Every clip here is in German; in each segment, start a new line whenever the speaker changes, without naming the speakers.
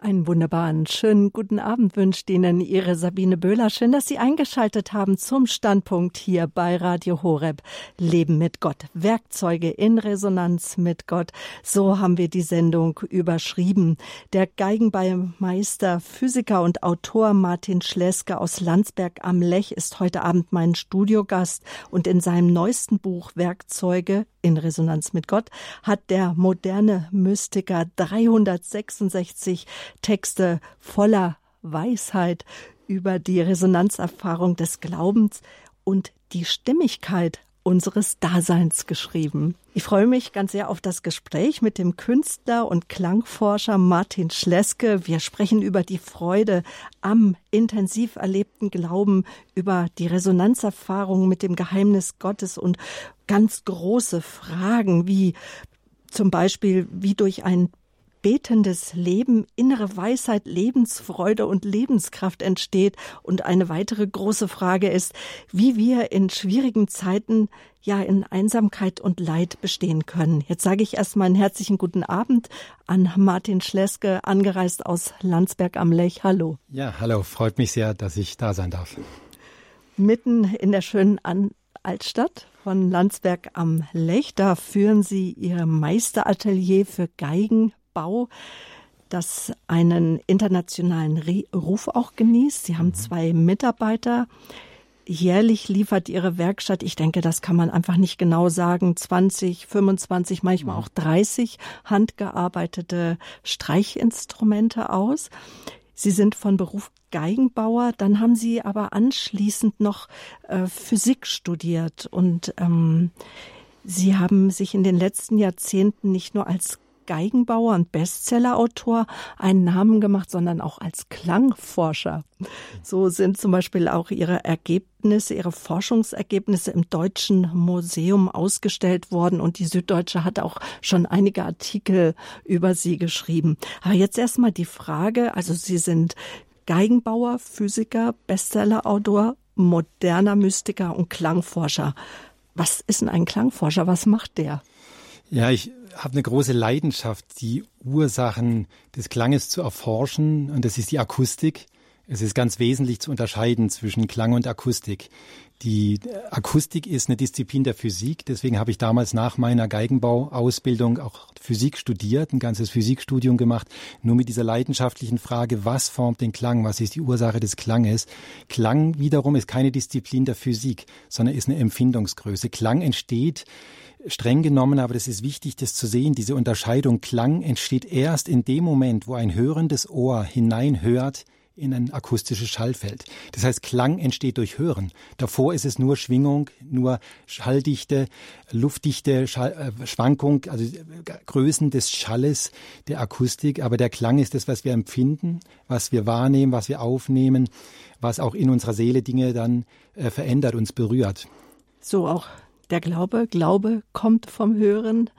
Einen wunderbaren, schönen guten Abend wünscht Ihnen Ihre Sabine Böhler. Schön, dass Sie eingeschaltet haben zum Standpunkt hier bei Radio Horeb. Leben mit Gott. Werkzeuge in Resonanz mit Gott. So haben wir die Sendung überschrieben. Der Geigenbeimeister, Physiker und Autor Martin Schleske aus Landsberg am Lech ist heute Abend mein Studiogast und in seinem neuesten Buch Werkzeuge in Resonanz mit Gott hat der moderne Mystiker 366 Texte voller Weisheit über die Resonanzerfahrung des Glaubens und die Stimmigkeit unseres Daseins geschrieben. Ich freue mich ganz sehr auf das Gespräch mit dem Künstler und Klangforscher Martin Schleske. Wir sprechen über die Freude am intensiv erlebten Glauben, über die Resonanzerfahrung mit dem Geheimnis Gottes und ganz große Fragen wie zum Beispiel, wie durch ein betendes Leben innere Weisheit, Lebensfreude und Lebenskraft entsteht. Und eine weitere große Frage ist, wie wir in schwierigen Zeiten ja in Einsamkeit und Leid bestehen können. Jetzt sage ich erstmal einen herzlichen guten Abend an Martin Schleske, angereist aus Landsberg am Lech. Hallo.
Ja, hallo. Freut mich sehr, dass ich da sein darf.
Mitten in der schönen An Altstadt von Landsberg am Lech. Da führen Sie Ihr Meisteratelier für Geigen, Bau, das einen internationalen Ruf auch genießt. Sie haben mhm. zwei Mitarbeiter. Jährlich liefert Ihre Werkstatt, ich denke, das kann man einfach nicht genau sagen, 20, 25, manchmal mhm. auch 30 handgearbeitete Streichinstrumente aus. Sie sind von Beruf Geigenbauer, dann haben Sie aber anschließend noch äh, Physik studiert und ähm, Sie haben sich in den letzten Jahrzehnten nicht nur als Geigenbauer und Bestsellerautor einen Namen gemacht, sondern auch als Klangforscher. So sind zum Beispiel auch ihre Ergebnisse, ihre Forschungsergebnisse im Deutschen Museum ausgestellt worden und die Süddeutsche hat auch schon einige Artikel über sie geschrieben. Aber jetzt erstmal die Frage, also Sie sind Geigenbauer, Physiker, Bestsellerautor, moderner Mystiker und Klangforscher. Was ist denn ein Klangforscher? Was macht der?
Ja, ich habe eine große Leidenschaft, die Ursachen des Klanges zu erforschen, und das ist die Akustik. Es ist ganz wesentlich zu unterscheiden zwischen Klang und Akustik. Die Akustik ist eine Disziplin der Physik, deswegen habe ich damals nach meiner Geigenbauausbildung auch Physik studiert, ein ganzes Physikstudium gemacht, nur mit dieser leidenschaftlichen Frage, was formt den Klang, was ist die Ursache des Klanges. Klang wiederum ist keine Disziplin der Physik, sondern ist eine Empfindungsgröße. Klang entsteht streng genommen, aber das ist wichtig, das zu sehen, diese Unterscheidung Klang entsteht erst in dem Moment, wo ein hörendes Ohr hineinhört in ein akustisches Schallfeld. Das heißt, Klang entsteht durch Hören. Davor ist es nur Schwingung, nur Schalldichte, Luftdichte, Schall, äh, Schwankung, also Größen des Schalles der Akustik. Aber der Klang ist das, was wir empfinden, was wir wahrnehmen, was wir aufnehmen, was auch in unserer Seele Dinge dann äh, verändert, uns berührt.
So auch der Glaube, Glaube kommt vom Hören.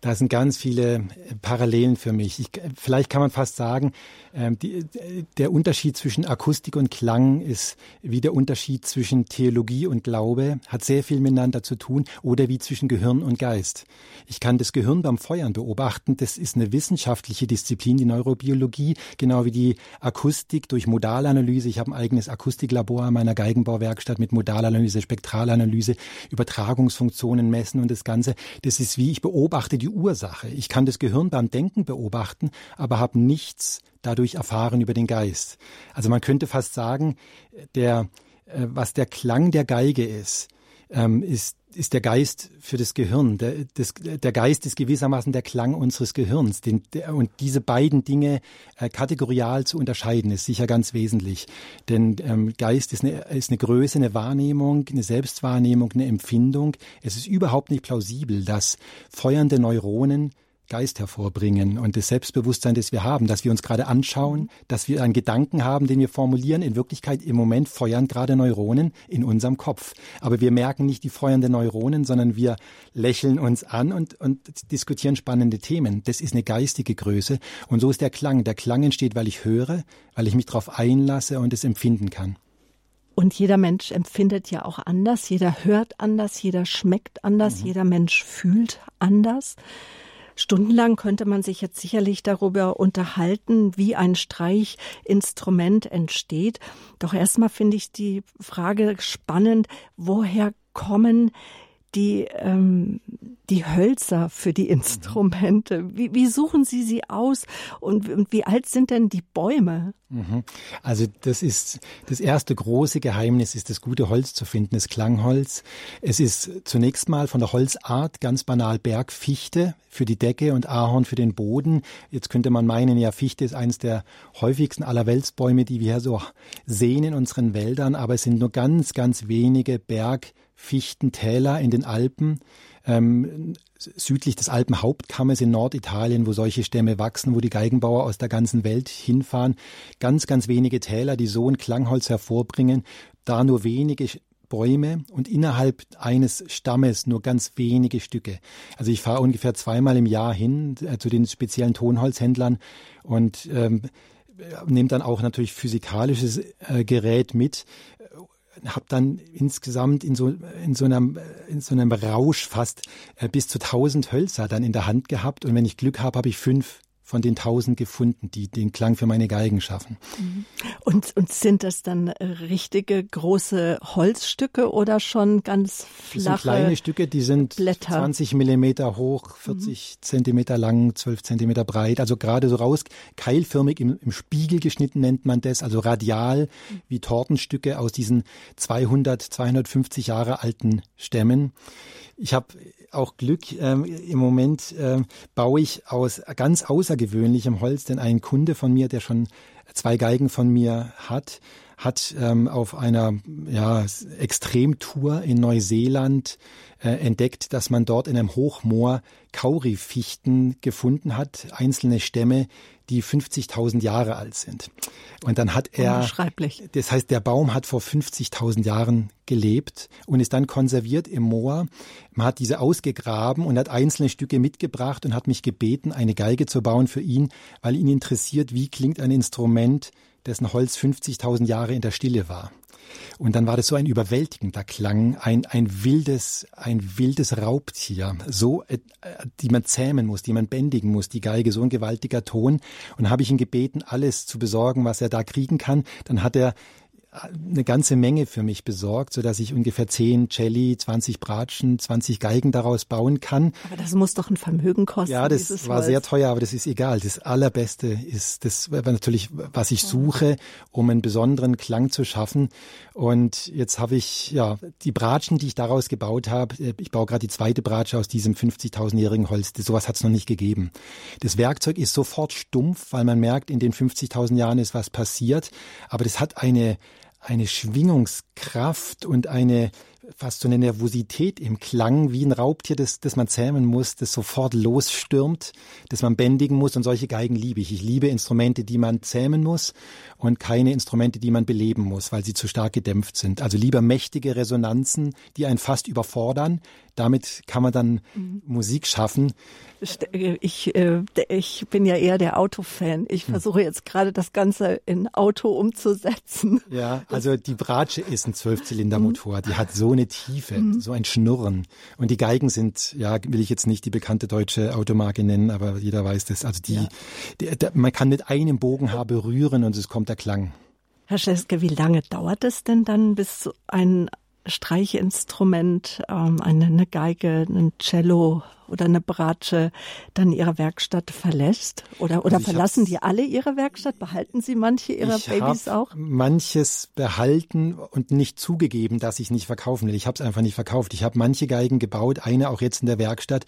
Da sind ganz viele äh, Parallelen für mich. Ich, vielleicht kann man fast sagen, ähm, die, der Unterschied zwischen Akustik und Klang ist wie der Unterschied zwischen Theologie und Glaube, hat sehr viel miteinander zu tun, oder wie zwischen Gehirn und Geist. Ich kann das Gehirn beim Feuern beobachten. Das ist eine wissenschaftliche Disziplin, die Neurobiologie, genau wie die Akustik durch Modalanalyse. Ich habe ein eigenes Akustiklabor an meiner Geigenbauwerkstatt mit Modalanalyse, Spektralanalyse, Übertragungsfunktionen messen und das Ganze. Das ist wie ich beobachte die Ursache. Ich kann das Gehirn beim Denken beobachten, aber habe nichts dadurch erfahren über den Geist. Also man könnte fast sagen, der, äh, was der Klang der Geige ist, ähm, ist, ist der Geist für das Gehirn. Der, das, der Geist ist gewissermaßen der Klang unseres Gehirns. Den, der, und diese beiden Dinge äh, kategorial zu unterscheiden, ist sicher ganz wesentlich. Denn ähm, Geist ist eine, ist eine Größe, eine Wahrnehmung, eine Selbstwahrnehmung, eine Empfindung. Es ist überhaupt nicht plausibel, dass feuernde Neuronen Geist hervorbringen und das Selbstbewusstsein, das wir haben, dass wir uns gerade anschauen, dass wir einen Gedanken haben, den wir formulieren. In Wirklichkeit im Moment feuern gerade Neuronen in unserem Kopf. Aber wir merken nicht die feuernden Neuronen, sondern wir lächeln uns an und, und diskutieren spannende Themen. Das ist eine geistige Größe. Und so ist der Klang. Der Klang entsteht, weil ich höre, weil ich mich darauf einlasse und es empfinden kann.
Und jeder Mensch empfindet ja auch anders, jeder hört anders, jeder schmeckt anders, mhm. jeder Mensch fühlt anders. Stundenlang könnte man sich jetzt sicherlich darüber unterhalten, wie ein Streichinstrument entsteht. Doch erstmal finde ich die Frage spannend, woher kommen die, ähm, die Hölzer für die Instrumente? Wie, wie suchen Sie sie aus und, und wie alt sind denn die Bäume?
Mhm. Also das ist das erste große Geheimnis ist das gute Holz zu finden, das Klangholz. Es ist zunächst mal von der Holzart ganz banal Bergfichte für die Decke und Ahorn für den Boden. Jetzt könnte man meinen, ja Fichte ist eines der häufigsten aller Weltsbäume, die wir so sehen in unseren Wäldern, aber es sind nur ganz ganz wenige Berg Fichtentäler in den Alpen, ähm, südlich des Alpenhauptkammes in Norditalien, wo solche Stämme wachsen, wo die Geigenbauer aus der ganzen Welt hinfahren. Ganz, ganz wenige Täler, die so ein Klangholz hervorbringen, da nur wenige Bäume und innerhalb eines Stammes nur ganz wenige Stücke. Also ich fahre ungefähr zweimal im Jahr hin äh, zu den speziellen Tonholzhändlern und ähm, nehme dann auch natürlich physikalisches äh, Gerät mit habe dann insgesamt in so, in so einem, in so einem Rausch fast äh, bis zu 1000 Hölzer dann in der Hand gehabt. Und wenn ich Glück habe, habe ich fünf von den tausend gefunden, die den Klang für meine Geigen schaffen.
Mhm. Und, und sind das dann richtige große Holzstücke oder schon ganz flache
das sind kleine Stücke, die sind
Blätter.
20 Millimeter hoch, 40 mhm. Zentimeter lang, 12 Zentimeter breit, also gerade so raus, keilförmig im, im Spiegel geschnitten nennt man das, also radial mhm. wie Tortenstücke aus diesen 200, 250 Jahre alten Stämmen. Ich habe auch Glück. Ähm, Im Moment ähm, baue ich aus ganz außergewöhnlichem Holz, denn ein Kunde von mir, der schon zwei Geigen von mir hat, hat ähm, auf einer ja, Extremtour in Neuseeland äh, entdeckt, dass man dort in einem Hochmoor Kaurifichten gefunden hat, einzelne Stämme, die 50.000 Jahre alt sind. Und dann hat er, das heißt, der Baum hat vor 50.000 Jahren gelebt und ist dann konserviert im Moor. Man hat diese ausgegraben und hat einzelne Stücke mitgebracht und hat mich gebeten, eine Geige zu bauen für ihn, weil ihn interessiert, wie klingt ein Instrument, dessen Holz 50.000 Jahre in der Stille war. Und dann war das so ein überwältigender Klang, ein, ein wildes, ein wildes Raubtier, so, äh, die man zähmen muss, die man bändigen muss, die Geige, so ein gewaltiger Ton. Und habe ich ihn gebeten, alles zu besorgen, was er da kriegen kann. Dann hat er eine ganze Menge für mich besorgt, so dass ich ungefähr 10 Celli, 20 Bratschen, 20 Geigen daraus bauen kann.
Aber das muss doch ein Vermögen kosten.
Ja, das war Holz. sehr teuer, aber das ist egal. Das Allerbeste ist das natürlich, was ich suche, um einen besonderen Klang zu schaffen. Und jetzt habe ich ja die Bratschen, die ich daraus gebaut habe. Äh, ich baue gerade die zweite Bratsche aus diesem 50.000-jährigen Holz. Das, sowas hat es noch nicht gegeben. Das Werkzeug ist sofort stumpf, weil man merkt, in den 50.000 Jahren ist was passiert. Aber das hat eine eine Schwingungskraft und eine fast so eine Nervosität im Klang, wie ein Raubtier, das, das man zähmen muss, das sofort losstürmt, das man bändigen muss. Und solche Geigen liebe ich. Ich liebe Instrumente, die man zähmen muss und keine Instrumente, die man beleben muss, weil sie zu stark gedämpft sind. Also lieber mächtige Resonanzen, die einen fast überfordern. Damit kann man dann mhm. Musik schaffen.
Ich, äh, ich bin ja eher der Autofan. Ich hm. versuche jetzt gerade das Ganze in Auto umzusetzen.
Ja, also die Bratsche ist ein Zwölfzylindermotor. Die hat so eine Tiefe, mhm. so ein Schnurren. Und die Geigen sind, ja, will ich jetzt nicht die bekannte deutsche Automarke nennen, aber jeder weiß das. Also die, ja. die, die man kann mit einem Bogenhaar berühren und es kommt der Klang.
Herr Scheske, wie lange dauert es denn dann, bis ein Streichinstrument, ähm, eine, eine Geige, ein Cello oder eine Bratsche dann ihre Werkstatt verlässt? Oder, oder also verlassen die alle ihre Werkstatt? Behalten sie manche ihrer Babys auch?
Manches behalten und nicht zugegeben, dass ich nicht verkaufen will. Ich habe es einfach nicht verkauft. Ich habe manche Geigen gebaut, eine auch jetzt in der Werkstatt,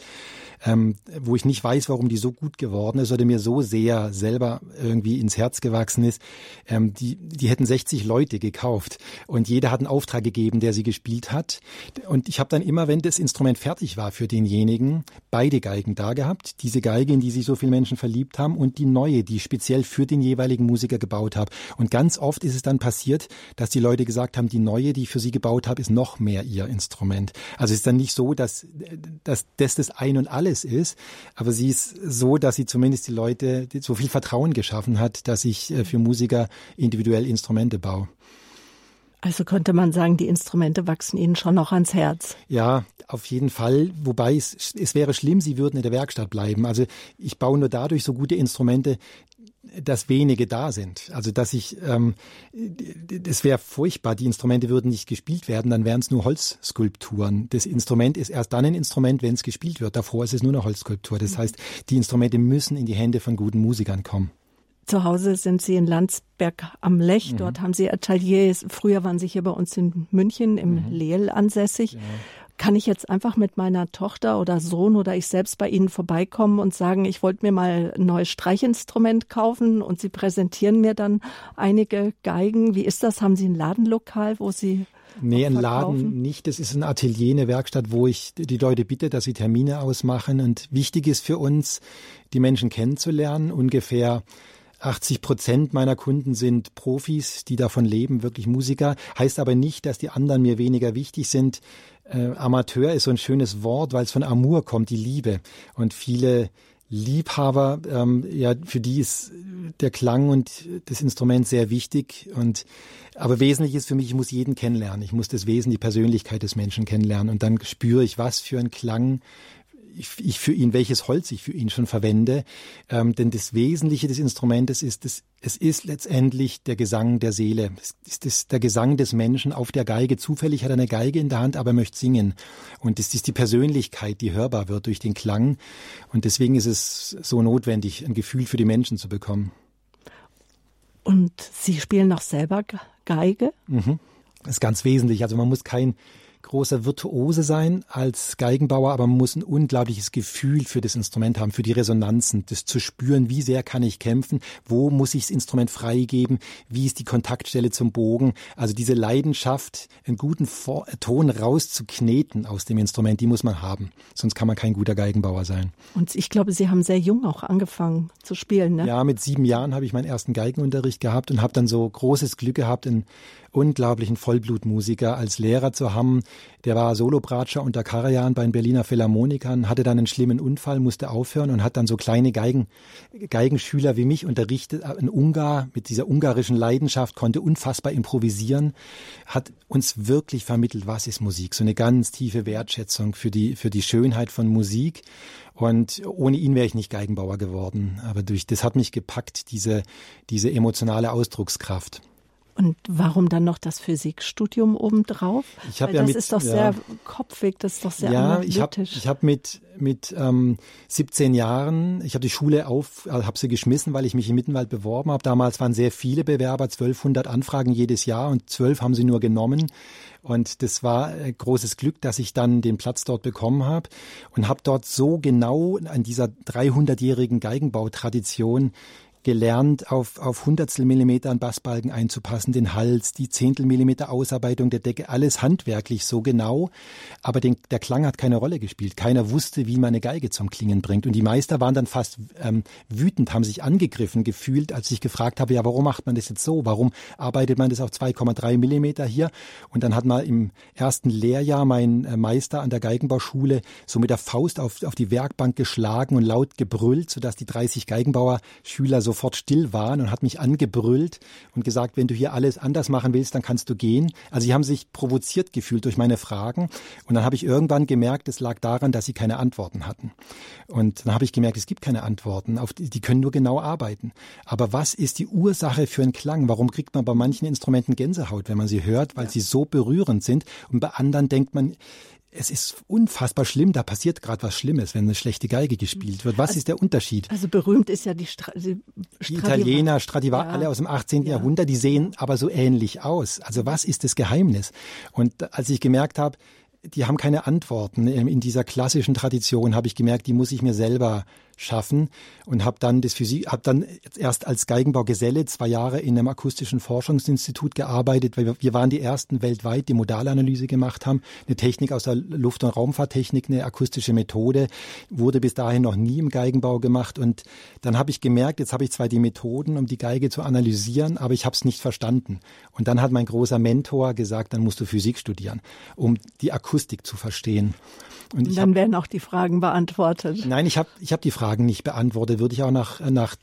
ähm, wo ich nicht weiß, warum die so gut geworden ist oder mir so sehr selber irgendwie ins Herz gewachsen ist. Ähm, die, die hätten 60 Leute gekauft und jeder hat einen Auftrag gegeben, der sie gespielt hat. Und ich habe dann immer, wenn das Instrument fertig war für denjenigen, beide Geigen da gehabt. Diese Geige, in die sich so viele Menschen verliebt haben und die neue, die ich speziell für den jeweiligen Musiker gebaut habe. Und ganz oft ist es dann passiert, dass die Leute gesagt haben, die neue, die ich für sie gebaut habe, ist noch mehr ihr Instrument. Also es ist dann nicht so, dass, dass das das Ein und Alles ist, aber sie ist so, dass sie zumindest die Leute so viel Vertrauen geschaffen hat, dass ich äh, für Musiker individuell Instrumente baue.
Also könnte man sagen, die Instrumente wachsen Ihnen schon noch ans Herz.
Ja, auf jeden Fall. Wobei es, es wäre schlimm, sie würden in der Werkstatt bleiben. Also ich baue nur dadurch so gute Instrumente, dass wenige da sind. Also dass ich, ähm, das wäre furchtbar, die Instrumente würden nicht gespielt werden, dann wären es nur Holzskulpturen. Das Instrument ist erst dann ein Instrument, wenn es gespielt wird. Davor ist es nur eine Holzskulptur. Das heißt, die Instrumente müssen in die Hände von guten Musikern kommen.
Zu Hause sind Sie in Landsberg am Lech. Mhm. Dort haben Sie Ateliers. Früher waren Sie hier bei uns in München im mhm. Lehl ansässig. Ja. Kann ich jetzt einfach mit meiner Tochter oder Sohn oder ich selbst bei Ihnen vorbeikommen und sagen, ich wollte mir mal ein neues Streichinstrument kaufen und Sie präsentieren mir dann einige Geigen. Wie ist das? Haben Sie ein Ladenlokal, wo Sie
Nee, ein Laden nicht. Das ist ein Atelier, eine Werkstatt, wo ich die Leute bitte, dass sie Termine ausmachen. Und wichtig ist für uns, die Menschen kennenzulernen. Ungefähr 80 Prozent meiner Kunden sind Profis, die davon leben, wirklich Musiker. Heißt aber nicht, dass die anderen mir weniger wichtig sind. Äh, Amateur ist so ein schönes Wort, weil es von Amour kommt, die Liebe. Und viele Liebhaber, ähm, ja, für die ist der Klang und das Instrument sehr wichtig. Und aber wesentlich ist für mich, ich muss jeden kennenlernen. Ich muss das Wesen, die Persönlichkeit des Menschen kennenlernen. Und dann spüre ich, was für ein Klang ich, für ihn, welches Holz ich für ihn schon verwende. Ähm, denn das Wesentliche des Instrumentes ist, das, es ist letztendlich der Gesang der Seele. Es ist das, der Gesang des Menschen auf der Geige. Zufällig hat er eine Geige in der Hand, aber er möchte singen. Und es ist die Persönlichkeit, die hörbar wird durch den Klang. Und deswegen ist es so notwendig, ein Gefühl für die Menschen zu bekommen.
Und Sie spielen noch selber Geige?
Mhm. Das ist ganz wesentlich. Also man muss kein großer Virtuose sein als Geigenbauer, aber man muss ein unglaubliches Gefühl für das Instrument haben, für die Resonanzen, das zu spüren, wie sehr kann ich kämpfen, wo muss ich das Instrument freigeben, wie ist die Kontaktstelle zum Bogen. Also diese Leidenschaft, einen guten Vor Ton rauszukneten aus dem Instrument, die muss man haben. Sonst kann man kein guter Geigenbauer sein.
Und ich glaube, Sie haben sehr jung auch angefangen zu spielen, ne?
Ja, mit sieben Jahren habe ich meinen ersten Geigenunterricht gehabt und habe dann so großes Glück gehabt, einen unglaublichen Vollblutmusiker als Lehrer zu haben. Der war Solobratscher unter Karajan bei den Berliner Philharmonikern, hatte dann einen schlimmen Unfall, musste aufhören und hat dann so kleine Geigen, Geigenschüler wie mich unterrichtet. Ein Ungar mit dieser ungarischen Leidenschaft konnte unfassbar improvisieren, hat uns wirklich vermittelt, was ist Musik. So eine ganz tiefe Wertschätzung für die, für die Schönheit von Musik. Und ohne ihn wäre ich nicht Geigenbauer geworden. Aber durch das hat mich gepackt, diese, diese emotionale Ausdruckskraft.
Und warum dann noch das Physikstudium obendrauf?
Ich habe ja
das
mit,
ist doch
ja,
sehr kopfig, das ist doch sehr
ja,
analytisch.
ich habe ich hab mit mit ähm, 17 Jahren, ich habe die Schule auf, äh, habe sie geschmissen, weil ich mich im Mittenwald beworben habe. Damals waren sehr viele Bewerber, 1200 Anfragen jedes Jahr und zwölf haben sie nur genommen. Und das war ein großes Glück, dass ich dann den Platz dort bekommen habe und habe dort so genau an dieser 300-jährigen Geigenbautradition gelernt, auf, auf Hundertstel an Bassbalken einzupassen, den Hals, die Zehntel Millimeter Ausarbeitung der Decke, alles handwerklich so genau. Aber den, der Klang hat keine Rolle gespielt. Keiner wusste, wie man eine Geige zum Klingen bringt. Und die Meister waren dann fast ähm, wütend, haben sich angegriffen gefühlt, als ich gefragt habe, ja, warum macht man das jetzt so? Warum arbeitet man das auf 2,3 Millimeter hier? Und dann hat mal im ersten Lehrjahr mein äh, Meister an der Geigenbauschule so mit der Faust auf, auf die Werkbank geschlagen und laut gebrüllt, sodass die 30 Geigenbauer-Schüler so sofort still waren und hat mich angebrüllt und gesagt, wenn du hier alles anders machen willst, dann kannst du gehen. Also sie haben sich provoziert gefühlt durch meine Fragen und dann habe ich irgendwann gemerkt, es lag daran, dass sie keine Antworten hatten. Und dann habe ich gemerkt, es gibt keine Antworten, auf die, die können nur genau arbeiten. Aber was ist die Ursache für einen Klang? Warum kriegt man bei manchen Instrumenten Gänsehaut, wenn man sie hört, weil sie so berührend sind und bei anderen denkt man, es ist unfassbar schlimm, da passiert gerade was Schlimmes, wenn eine schlechte Geige gespielt wird. Was also, ist der Unterschied?
Also berühmt ist ja die, Stra die,
die Italiener, Stradivari, ja. alle aus dem 18. Ja. Jahrhundert, die sehen aber so ähnlich aus. Also was ist das Geheimnis? Und als ich gemerkt habe, die haben keine Antworten. In dieser klassischen Tradition habe ich gemerkt, die muss ich mir selber schaffen und habe dann das Physik, habe dann erst als Geigenbaugeselle zwei Jahre in einem akustischen Forschungsinstitut gearbeitet, weil wir waren die ersten weltweit, die Modalanalyse gemacht haben, eine Technik aus der Luft- und Raumfahrttechnik, eine akustische Methode, wurde bis dahin noch nie im Geigenbau gemacht und dann habe ich gemerkt, jetzt habe ich zwar die Methoden, um die Geige zu analysieren, aber ich habe es nicht verstanden. Und dann hat mein großer Mentor gesagt, dann musst du Physik studieren, um die Akustik zu verstehen.
Und, dann hab, werden auch die Fragen beantwortet.
Nein, ich habe ich hab die Fragen nicht beantwortet, würde ich auch nach, nach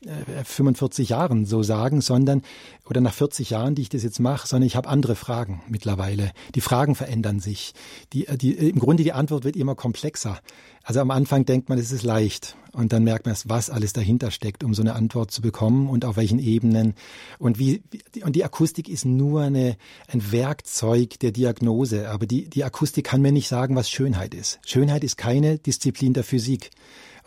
45 äh, Jahren so sagen, sondern, oder nach 40 Jahren, die ich das jetzt mache, sondern ich habe andere Fragen mittlerweile. Die Fragen verändern sich. Die, die, Im Grunde die Antwort wird immer komplexer. Also am Anfang denkt man, es ist leicht. Und dann merkt man, was alles dahinter steckt, um so eine Antwort zu bekommen und auf welchen Ebenen. Und wie, und die Akustik ist nur eine, ein Werkzeug der Diagnose. Aber die, die Akustik kann mir nicht sagen, was Schönheit ist. Schönheit ist keine Disziplin der Physik.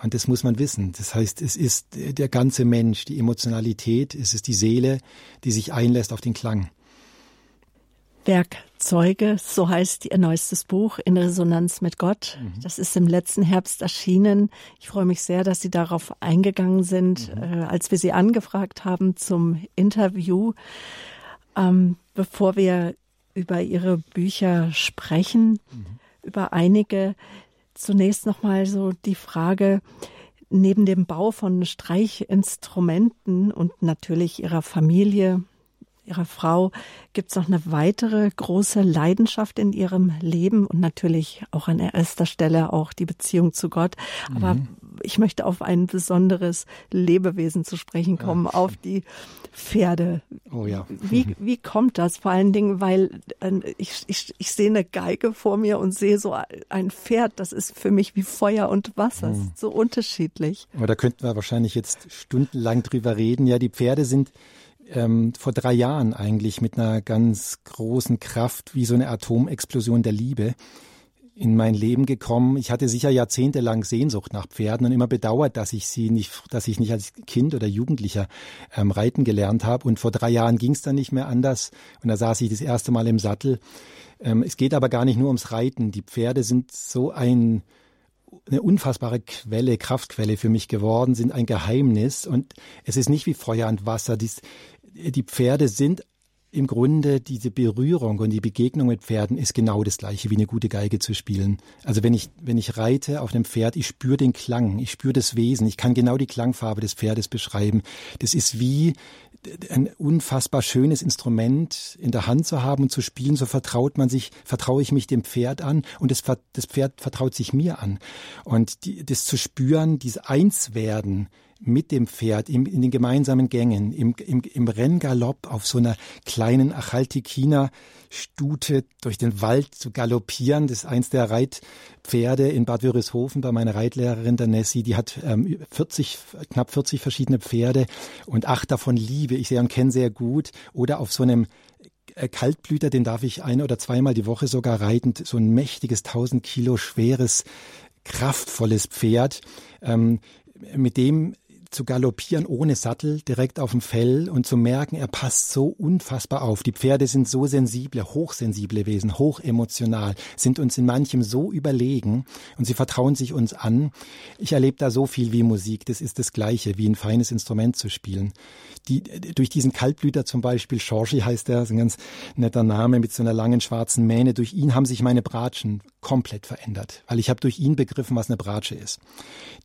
Und das muss man wissen. Das heißt, es ist der ganze Mensch, die Emotionalität, es ist die Seele, die sich einlässt auf den Klang.
Werkzeuge, so heißt Ihr neuestes Buch in Resonanz mit Gott. Mhm. Das ist im letzten Herbst erschienen. Ich freue mich sehr, dass Sie darauf eingegangen sind, mhm. äh, als wir Sie angefragt haben zum Interview. Ähm, bevor wir über Ihre Bücher sprechen, mhm. über einige, zunächst nochmal so die Frage, neben dem Bau von Streichinstrumenten und natürlich Ihrer Familie, Ihrer Frau gibt es noch eine weitere große Leidenschaft in Ihrem Leben und natürlich auch an erster Stelle auch die Beziehung zu Gott. Aber mhm. Ich möchte auf ein besonderes Lebewesen zu sprechen kommen, ja. auf die Pferde.
Oh ja.
Wie, wie kommt das? Vor allen Dingen, weil äh, ich, ich, ich sehe eine Geige vor mir und sehe so ein Pferd, das ist für mich wie Feuer und Wasser, mhm. so unterschiedlich.
Aber da könnten wir wahrscheinlich jetzt stundenlang drüber reden. Ja, die Pferde sind ähm, vor drei Jahren eigentlich mit einer ganz großen Kraft wie so eine Atomexplosion der Liebe in mein Leben gekommen. Ich hatte sicher jahrzehntelang Sehnsucht nach Pferden und immer bedauert, dass ich sie nicht, dass ich nicht als Kind oder Jugendlicher ähm, reiten gelernt habe. Und vor drei Jahren ging es dann nicht mehr anders. Und da saß ich das erste Mal im Sattel. Ähm, es geht aber gar nicht nur ums Reiten. Die Pferde sind so ein eine unfassbare Quelle, Kraftquelle für mich geworden, sind ein Geheimnis und es ist nicht wie Feuer und Wasser. Dies, die Pferde sind im Grunde diese Berührung und die Begegnung mit Pferden ist genau das gleiche wie eine gute Geige zu spielen. Also wenn ich, wenn ich reite auf einem Pferd, ich spüre den Klang, ich spüre das Wesen, ich kann genau die Klangfarbe des Pferdes beschreiben. Das ist wie ein unfassbar schönes Instrument in der Hand zu haben und zu spielen, so vertraut man sich, vertraue ich mich dem Pferd an und das, das Pferd vertraut sich mir an. Und die, das zu spüren, dieses Einswerden, mit dem Pferd in, in den gemeinsamen Gängen, im, im, im Renngalopp auf so einer kleinen Achaltikiner Stute durch den Wald zu galoppieren. Das ist eins der Reitpferde in Bad Wörishofen bei meiner Reitlehrerin der Nessie. Die hat ähm, 40, knapp 40 verschiedene Pferde und acht davon liebe ich sehr und kenne sehr gut. Oder auf so einem äh, Kaltblüter, den darf ich ein oder zweimal die Woche sogar reiten. So ein mächtiges, 1000 Kilo schweres, kraftvolles Pferd. Ähm, mit dem zu galoppieren ohne Sattel direkt auf dem Fell und zu merken, er passt so unfassbar auf. Die Pferde sind so sensible, hochsensible Wesen, hochemotional, sind uns in manchem so überlegen und sie vertrauen sich uns an. Ich erlebe da so viel wie Musik. Das ist das Gleiche, wie ein feines Instrument zu spielen. Die, durch diesen Kaltblüter zum Beispiel, Shorshi heißt er, ist ein ganz netter Name mit so einer langen schwarzen Mähne. Durch ihn haben sich meine Bratschen komplett verändert, weil ich habe durch ihn begriffen, was eine Bratsche ist.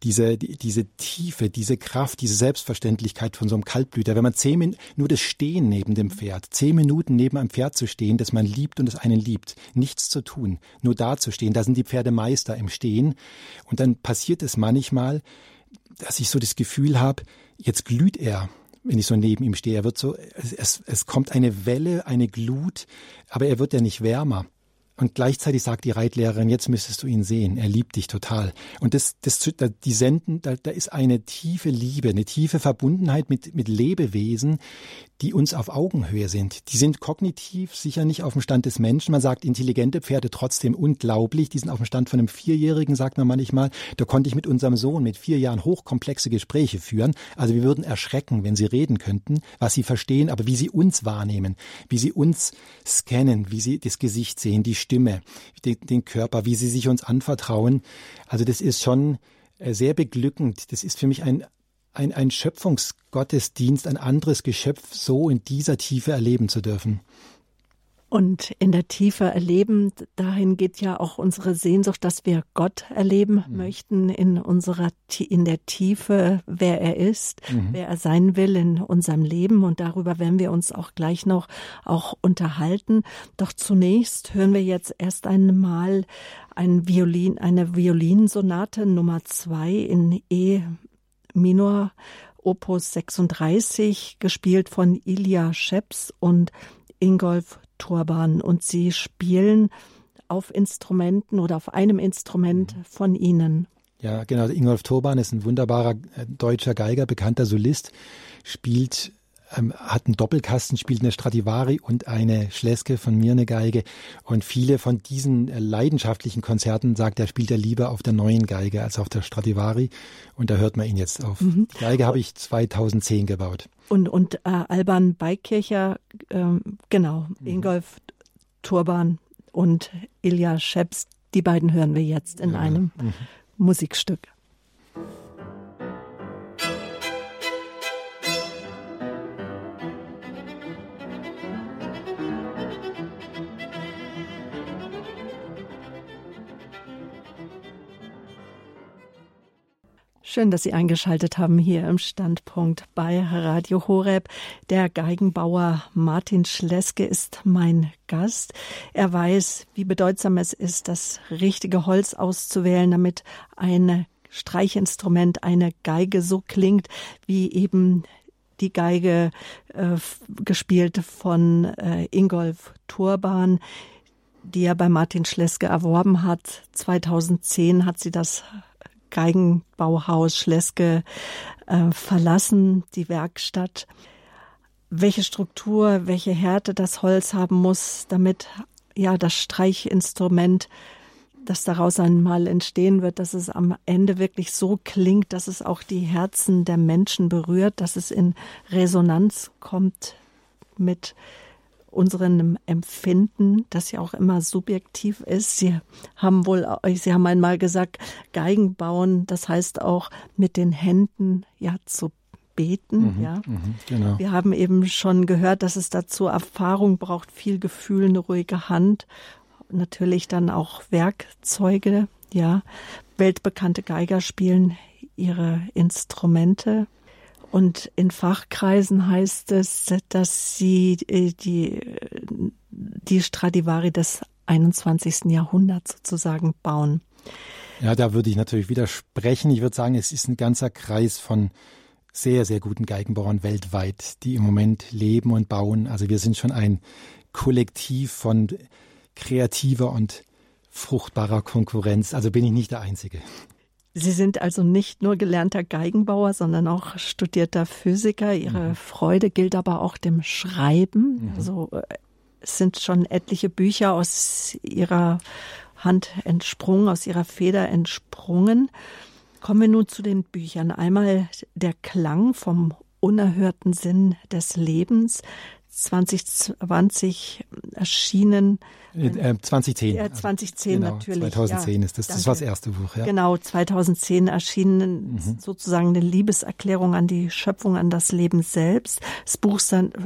Diese, die, diese Tiefe, diese Kraft, diese Selbstverständlichkeit von so einem Kaltblüter. Wenn man zehn Minuten, nur das Stehen neben dem Pferd, zehn Minuten neben einem Pferd zu stehen, das man liebt und das einen liebt, nichts zu tun, nur da zu stehen, da sind die Pferde Meister im Stehen. Und dann passiert es manchmal, dass ich so das Gefühl habe, jetzt glüht er wenn ich so neben ihm stehe. Er wird so, es, es kommt eine Welle, eine Glut, aber er wird ja nicht wärmer. Und gleichzeitig sagt die Reitlehrerin, jetzt müsstest du ihn sehen, er liebt dich total. Und das, das, die senden, da, da ist eine tiefe Liebe, eine tiefe Verbundenheit mit, mit Lebewesen, die uns auf Augenhöhe sind. Die sind kognitiv sicher nicht auf dem Stand des Menschen. Man sagt intelligente Pferde trotzdem unglaublich. Die sind auf dem Stand von einem Vierjährigen, sagt man manchmal. Da konnte ich mit unserem Sohn mit vier Jahren hochkomplexe Gespräche führen. Also wir würden erschrecken, wenn sie reden könnten, was sie verstehen, aber wie sie uns wahrnehmen, wie sie uns scannen, wie sie das Gesicht sehen, die Stimme, den, den Körper, wie sie sich uns anvertrauen. Also das ist schon äh, sehr beglückend. Das ist für mich ein ein, ein Schöpfungsgottesdienst, ein anderes Geschöpf so in dieser Tiefe erleben zu dürfen.
Und in der Tiefe erleben, dahin geht ja auch unsere Sehnsucht, dass wir Gott erleben mhm. möchten in unserer, in der Tiefe, wer er ist, mhm. wer er sein will in unserem Leben. Und darüber werden wir uns auch gleich noch auch unterhalten. Doch zunächst hören wir jetzt erst einmal ein Violin, eine Violinsonate Nummer zwei in E Minor, Opus 36, gespielt von Ilja Scheps und Ingolf Turban und Sie spielen auf Instrumenten oder auf einem Instrument mhm. von Ihnen.
Ja, genau. Ingolf Turban ist ein wunderbarer äh, deutscher Geiger, bekannter Solist, spielt ähm, hat einen Doppelkasten, spielt eine Stradivari und eine Schleske von mir eine Geige. Und viele von diesen äh, leidenschaftlichen Konzerten sagt er, spielt er lieber auf der neuen Geige als auf der Stradivari. Und da hört man ihn jetzt auf. Mhm. Die Geige habe ich 2010 gebaut.
Und, und äh, Alban Beikircher, ähm, genau, mhm. Ingolf Turban und Ilja Scheps, die beiden hören wir jetzt in ja. einem mhm. Musikstück. Schön, dass Sie eingeschaltet haben hier im Standpunkt bei Radio Horeb. Der Geigenbauer Martin Schleske ist mein Gast. Er weiß, wie bedeutsam es ist, das richtige Holz auszuwählen, damit ein Streichinstrument, eine Geige so klingt, wie eben die Geige äh, gespielt von äh, Ingolf Turban, die er bei Martin Schleske erworben hat. 2010 hat sie das Geigenbauhaus Schleske äh, verlassen, die Werkstatt. Welche Struktur, welche Härte das Holz haben muss, damit ja das Streichinstrument, das daraus einmal entstehen wird, dass es am Ende wirklich so klingt, dass es auch die Herzen der Menschen berührt, dass es in Resonanz kommt mit unserem Empfinden, das ja auch immer subjektiv ist. Sie haben wohl, Sie haben einmal gesagt, Geigen bauen, das heißt auch mit den Händen ja zu beten, mhm, ja. Mhm, genau. Wir haben eben schon gehört, dass es dazu Erfahrung braucht, viel Gefühl, eine ruhige Hand, natürlich dann auch Werkzeuge, ja. Weltbekannte Geiger spielen ihre Instrumente und in Fachkreisen heißt es, dass sie äh, die, die Stradivari des 21. Jahrhunderts sozusagen bauen.
Ja, da würde ich natürlich widersprechen. Ich würde sagen, es ist ein ganzer Kreis von sehr, sehr guten Geigenbauern weltweit, die im Moment leben und bauen. Also wir sind schon ein Kollektiv von kreativer und fruchtbarer Konkurrenz. Also bin ich nicht der Einzige.
Sie sind also nicht nur gelernter Geigenbauer, sondern auch studierter Physiker. Ihre mhm. Freude gilt aber auch dem Schreiben. Mhm. Also es sind schon etliche Bücher aus Ihrer Hand entsprungen, aus Ihrer Feder entsprungen. Kommen wir nun zu den Büchern. Einmal der Klang vom unerhörten Sinn des Lebens. 2020 erschienen.
Äh, 2010.
Ja, 2010 genau, natürlich.
2010 ja, ist das. Danke. Das war das erste Buch. Ja.
Genau, 2010 erschienen mhm. sozusagen eine Liebeserklärung an die Schöpfung, an das Leben selbst. Das Buch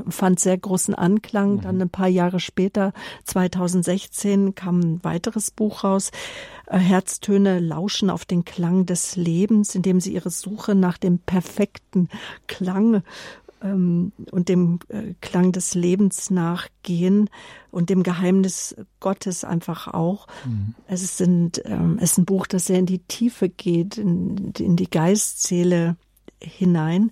fand sehr großen Anklang. Mhm. Dann ein paar Jahre später, 2016, kam ein weiteres Buch raus. Äh, Herztöne lauschen auf den Klang des Lebens, indem sie ihre Suche nach dem perfekten Klang ähm, und dem äh, Klang des Lebens nachgehen und dem Geheimnis Gottes einfach auch. Mhm. Es, sind, ähm, es ist ein Buch, das sehr in die Tiefe geht, in, in die Geistseele hinein.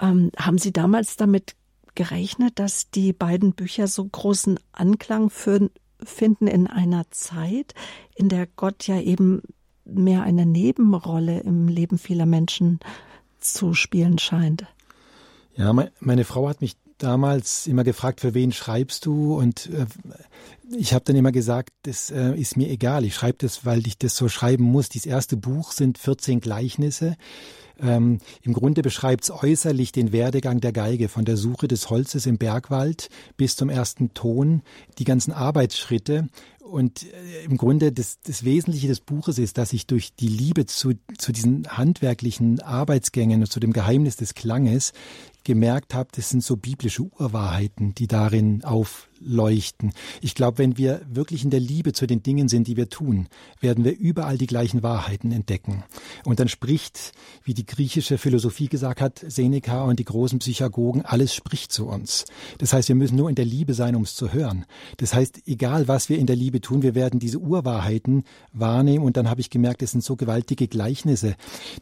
Ähm, haben Sie damals damit gerechnet, dass die beiden Bücher so großen Anklang für, finden in einer Zeit, in der Gott ja eben mehr eine Nebenrolle im Leben vieler Menschen zu spielen scheint?
Ja, meine Frau hat mich damals immer gefragt, für wen schreibst du? Und äh, ich habe dann immer gesagt, das äh, ist mir egal. Ich schreibe das, weil ich das so schreiben muss. Dieses erste Buch sind 14 Gleichnisse. Ähm, Im Grunde beschreibt es äußerlich den Werdegang der Geige von der Suche des Holzes im Bergwald bis zum ersten Ton, die ganzen Arbeitsschritte und äh, im Grunde das, das Wesentliche des Buches ist, dass ich durch die Liebe zu, zu diesen handwerklichen Arbeitsgängen und zu dem Geheimnis des Klanges gemerkt habe, das sind so biblische Urwahrheiten, die darin aufleuchten. Ich glaube, wenn wir wirklich in der Liebe zu den Dingen sind, die wir tun, werden wir überall die gleichen Wahrheiten entdecken. Und dann spricht, wie die griechische Philosophie gesagt hat, Seneca und die großen Psychagogen, alles spricht zu uns. Das heißt, wir müssen nur in der Liebe sein, um es zu hören. Das heißt, egal was wir in der Liebe tun, wir werden diese Urwahrheiten wahrnehmen. Und dann habe ich gemerkt, es sind so gewaltige Gleichnisse,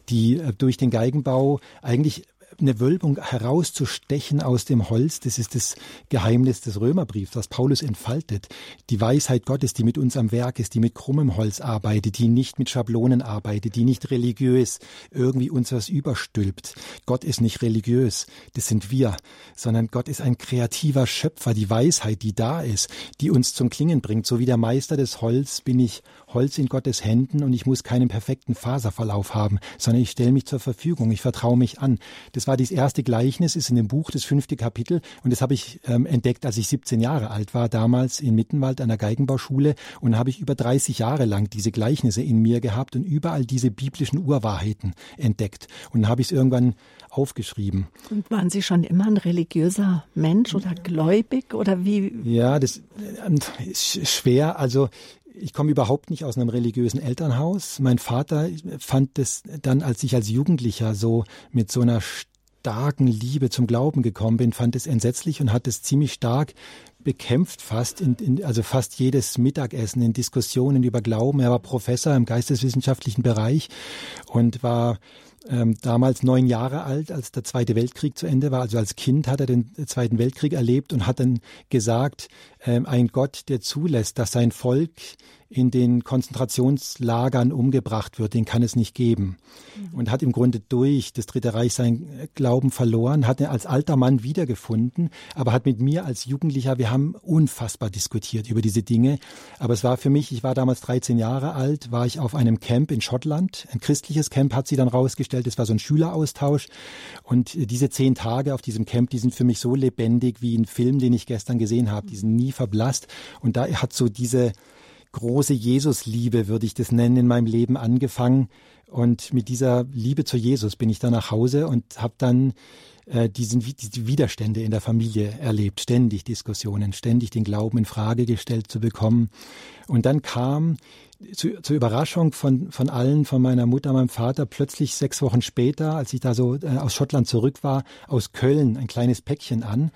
die äh, durch den Geigenbau eigentlich eine Wölbung herauszustechen aus dem Holz, das ist das Geheimnis des Römerbriefs, was Paulus entfaltet. Die Weisheit Gottes, die mit uns am Werk ist, die mit krummem Holz arbeitet, die nicht mit Schablonen arbeitet, die nicht religiös irgendwie uns was überstülpt. Gott ist nicht religiös, das sind wir, sondern Gott ist ein kreativer Schöpfer, die Weisheit, die da ist, die uns zum Klingen bringt. So wie der Meister des Holz bin ich Holz in Gottes Händen und ich muss keinen perfekten Faserverlauf haben, sondern ich stelle mich zur Verfügung, ich vertraue mich an. Das war das erste Gleichnis, ist in dem Buch das fünfte Kapitel und das habe ich ähm, entdeckt, als ich 17 Jahre alt war, damals in Mittenwald an der Geigenbauschule und habe ich über 30 Jahre lang diese Gleichnisse in mir gehabt und überall diese biblischen Urwahrheiten entdeckt und habe ich es irgendwann aufgeschrieben.
Und waren Sie schon immer ein religiöser Mensch oder gläubig oder wie?
Ja, das äh, ist schwer. Also ich komme überhaupt nicht aus einem religiösen Elternhaus. Mein Vater fand es dann, als ich als Jugendlicher so mit so einer starken Liebe zum Glauben gekommen bin, fand es entsetzlich und hat es ziemlich stark bekämpft fast, in, in, also fast jedes Mittagessen in Diskussionen über Glauben. Er war Professor im geisteswissenschaftlichen Bereich und war ähm, damals neun Jahre alt, als der Zweite Weltkrieg zu Ende war. Also als Kind hat er den Zweiten Weltkrieg erlebt und hat dann gesagt, ähm, ein Gott, der zulässt, dass sein Volk in den Konzentrationslagern umgebracht wird, den kann es nicht geben. Mhm. Und hat im Grunde durch das Dritte Reich seinen Glauben verloren, hat ihn als alter Mann wiedergefunden, aber hat mit mir als Jugendlicher, wir haben unfassbar diskutiert über diese Dinge. Aber es war für mich, ich war damals 13 Jahre alt, war ich auf einem Camp in Schottland. Ein christliches Camp hat sie dann rausgestellt, es war so ein Schüleraustausch. Und diese zehn Tage auf diesem Camp, die sind für mich so lebendig wie ein Film, den ich gestern gesehen habe. Die sind nie verblasst. Und da hat so diese, große Jesusliebe, würde ich das nennen, in meinem Leben angefangen. Und mit dieser Liebe zu Jesus bin ich dann nach Hause und habe dann äh, diesen, diese Widerstände in der Familie erlebt, ständig Diskussionen, ständig den Glauben in Frage gestellt zu bekommen. Und dann kam zu, zur Überraschung von, von allen, von meiner Mutter, meinem Vater, plötzlich sechs Wochen später, als ich da so äh, aus Schottland zurück war, aus Köln ein kleines Päckchen an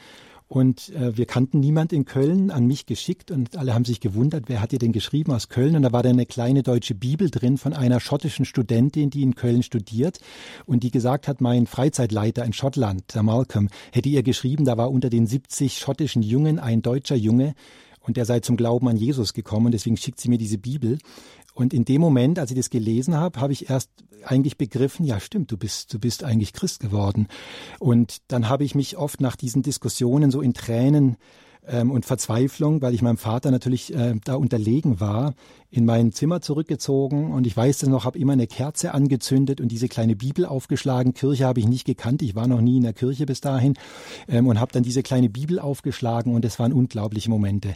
und äh, wir kannten niemand in Köln, an mich geschickt und alle haben sich gewundert, wer hat dir denn geschrieben aus Köln? Und da war da eine kleine deutsche Bibel drin von einer schottischen Studentin, die in Köln studiert und die gesagt hat, mein Freizeitleiter in Schottland, der Malcolm, hätte ihr geschrieben, da war unter den 70 schottischen Jungen ein deutscher Junge und der sei zum Glauben an Jesus gekommen. Deswegen schickt sie mir diese Bibel. Und in dem Moment, als ich das gelesen habe, habe ich erst eigentlich begriffen, ja stimmt, du bist, du bist eigentlich Christ geworden. Und dann habe ich mich oft nach diesen Diskussionen so in Tränen ähm, und Verzweiflung, weil ich meinem Vater natürlich äh, da unterlegen war, in mein Zimmer zurückgezogen und ich weiß es noch, habe immer eine Kerze angezündet und diese kleine Bibel aufgeschlagen. Kirche habe ich nicht gekannt, ich war noch nie in der Kirche bis dahin ähm, und habe dann diese kleine Bibel aufgeschlagen und es waren unglaubliche Momente.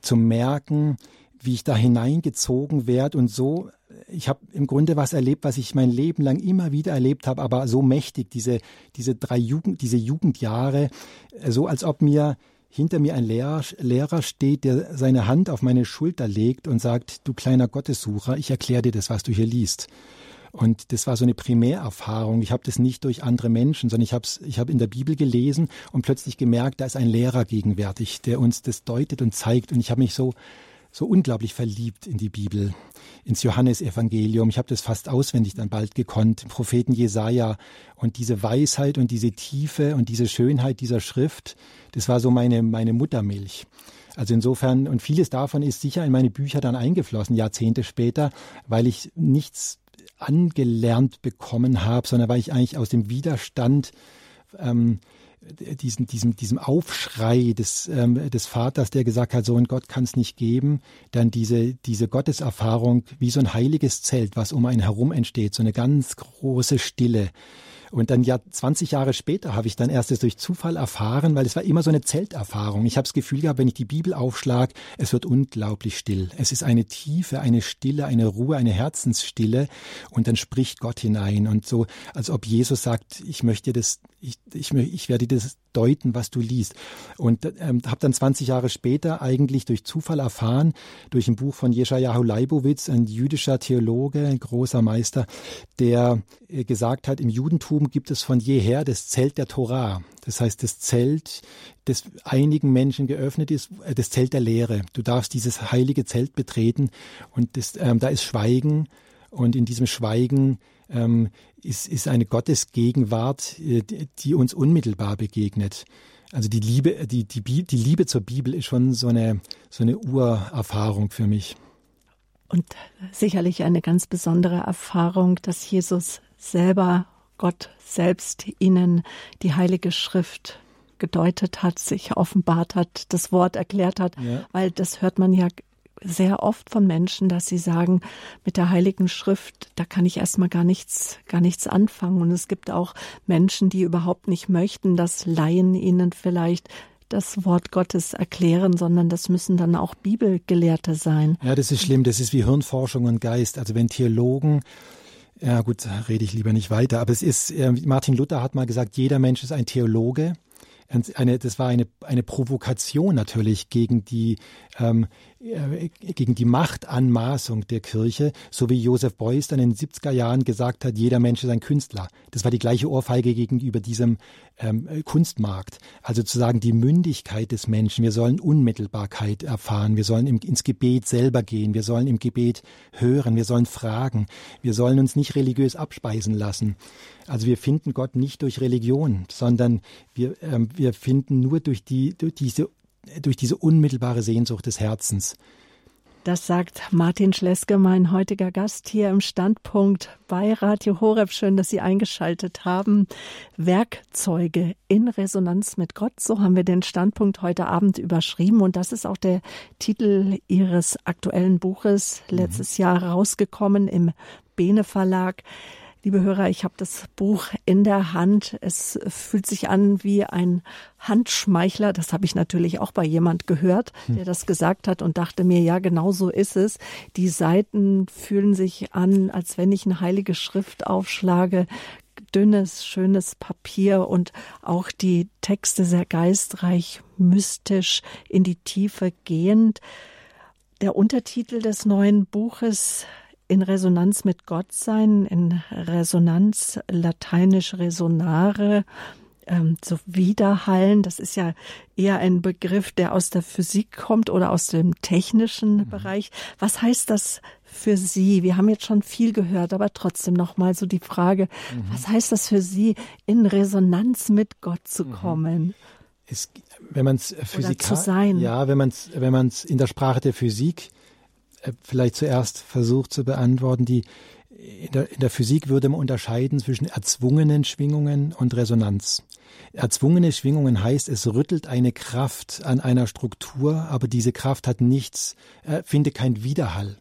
Zum Merken, wie ich da hineingezogen werde und so, ich habe im Grunde was erlebt, was ich mein Leben lang immer wieder erlebt habe, aber so mächtig, diese, diese drei Jugend, diese Jugendjahre, so als ob mir hinter mir ein Lehrer, Lehrer steht, der seine Hand auf meine Schulter legt und sagt, du kleiner Gottessucher, ich erkläre dir das, was du hier liest. Und das war so eine Primärerfahrung. Ich habe das nicht durch andere Menschen, sondern ich habe ich hab in der Bibel gelesen und plötzlich gemerkt, da ist ein Lehrer gegenwärtig, der uns das deutet und zeigt. Und ich habe mich so so unglaublich verliebt in die Bibel, ins Johannesevangelium. Ich habe das fast auswendig dann bald gekonnt, Propheten Jesaja und diese Weisheit und diese Tiefe und diese Schönheit dieser Schrift, das war so meine meine Muttermilch. Also insofern und vieles davon ist sicher in meine Bücher dann eingeflossen Jahrzehnte später, weil ich nichts angelernt bekommen habe, sondern weil ich eigentlich aus dem Widerstand ähm, diesen, diesem, diesem Aufschrei des, ähm, des Vaters, der gesagt hat, so ein Gott kann es nicht geben, dann diese, diese Gotteserfahrung wie so ein heiliges Zelt, was um einen herum entsteht, so eine ganz große Stille, und dann ja 20 Jahre später habe ich dann erst das durch Zufall erfahren, weil es war immer so eine Zelterfahrung. Ich habe das Gefühl gehabt, wenn ich die Bibel aufschlag, es wird unglaublich still. Es ist eine Tiefe, eine Stille, eine Ruhe, eine Herzensstille und dann spricht Gott hinein und so, als ob Jesus sagt, ich möchte das ich, ich, ich werde das deuten, was du liest. Und ähm, habe dann 20 Jahre später eigentlich durch Zufall erfahren, durch ein Buch von Jeschajahu Leibowitz, ein jüdischer Theologe, ein großer Meister, der äh, gesagt hat, im Judentum gibt es von jeher das Zelt der Torah. Das heißt, das Zelt, das einigen Menschen geöffnet ist, äh, das Zelt der Lehre. Du darfst dieses heilige Zelt betreten und das, ähm, da ist Schweigen und in diesem Schweigen ähm, ist, ist eine Gottesgegenwart, äh, die uns unmittelbar begegnet. Also die Liebe, die, die, die Liebe zur Bibel ist schon so eine, so eine Urerfahrung für mich.
Und sicherlich eine ganz besondere Erfahrung, dass Jesus selber, Gott selbst ihnen die Heilige Schrift gedeutet hat, sich offenbart hat, das Wort erklärt hat, ja. weil das hört man ja sehr oft von Menschen, dass sie sagen, mit der Heiligen Schrift, da kann ich erstmal gar nichts, gar nichts anfangen. Und es gibt auch Menschen, die überhaupt nicht möchten, dass Laien ihnen vielleicht das Wort Gottes erklären, sondern das müssen dann auch Bibelgelehrte sein.
Ja, das ist schlimm. Das ist wie Hirnforschung und Geist. Also wenn Theologen ja gut, rede ich lieber nicht weiter. Aber es ist, äh, Martin Luther hat mal gesagt, jeder Mensch ist ein Theologe eine, das war eine, eine Provokation natürlich gegen die, ähm, äh, gegen die Machtanmaßung der Kirche, so wie Joseph Beuys dann in den 70er Jahren gesagt hat, jeder Mensch ist ein Künstler. Das war die gleiche Ohrfeige gegenüber diesem ähm, Kunstmarkt. Also zu sagen, die Mündigkeit des Menschen, wir sollen Unmittelbarkeit erfahren, wir sollen im, ins Gebet selber gehen, wir sollen im Gebet hören, wir sollen fragen, wir sollen uns nicht religiös abspeisen lassen. Also wir finden Gott nicht durch Religion, sondern wir, ähm, wir finden nur durch, die, durch, diese, durch diese unmittelbare Sehnsucht des Herzens.
Das sagt Martin Schleske, mein heutiger Gast hier im Standpunkt bei Radio Horeb. Schön, dass Sie eingeschaltet haben. Werkzeuge in Resonanz mit Gott. So haben wir den Standpunkt heute Abend überschrieben. Und das ist auch der Titel Ihres aktuellen Buches, letztes mhm. Jahr rausgekommen im Bene Verlag. Liebe Hörer, ich habe das Buch in der Hand. Es fühlt sich an wie ein Handschmeichler. Das habe ich natürlich auch bei jemand gehört, hm. der das gesagt hat und dachte mir, ja, genau so ist es. Die Seiten fühlen sich an, als wenn ich eine heilige Schrift aufschlage. Dünnes, schönes Papier und auch die Texte sehr geistreich, mystisch, in die Tiefe gehend. Der Untertitel des neuen Buches in Resonanz mit Gott sein, in Resonanz lateinisch resonare, ähm, so widerhallen. Das ist ja eher ein Begriff, der aus der Physik kommt oder aus dem technischen mhm. Bereich. Was heißt das für Sie? Wir haben jetzt schon viel gehört, aber trotzdem noch mal so die Frage, mhm. was heißt das für Sie, in Resonanz mit Gott zu mhm. kommen?
Es, wenn man es physikal, ja, wenn man es, wenn man es in der Sprache der Physik äh, vielleicht zuerst versucht zu beantworten. Die, in, der, in der Physik würde man unterscheiden zwischen erzwungenen Schwingungen und Resonanz. Erzwungene Schwingungen heißt, es rüttelt eine Kraft an einer Struktur, aber diese Kraft hat nichts, äh, findet kein Widerhall.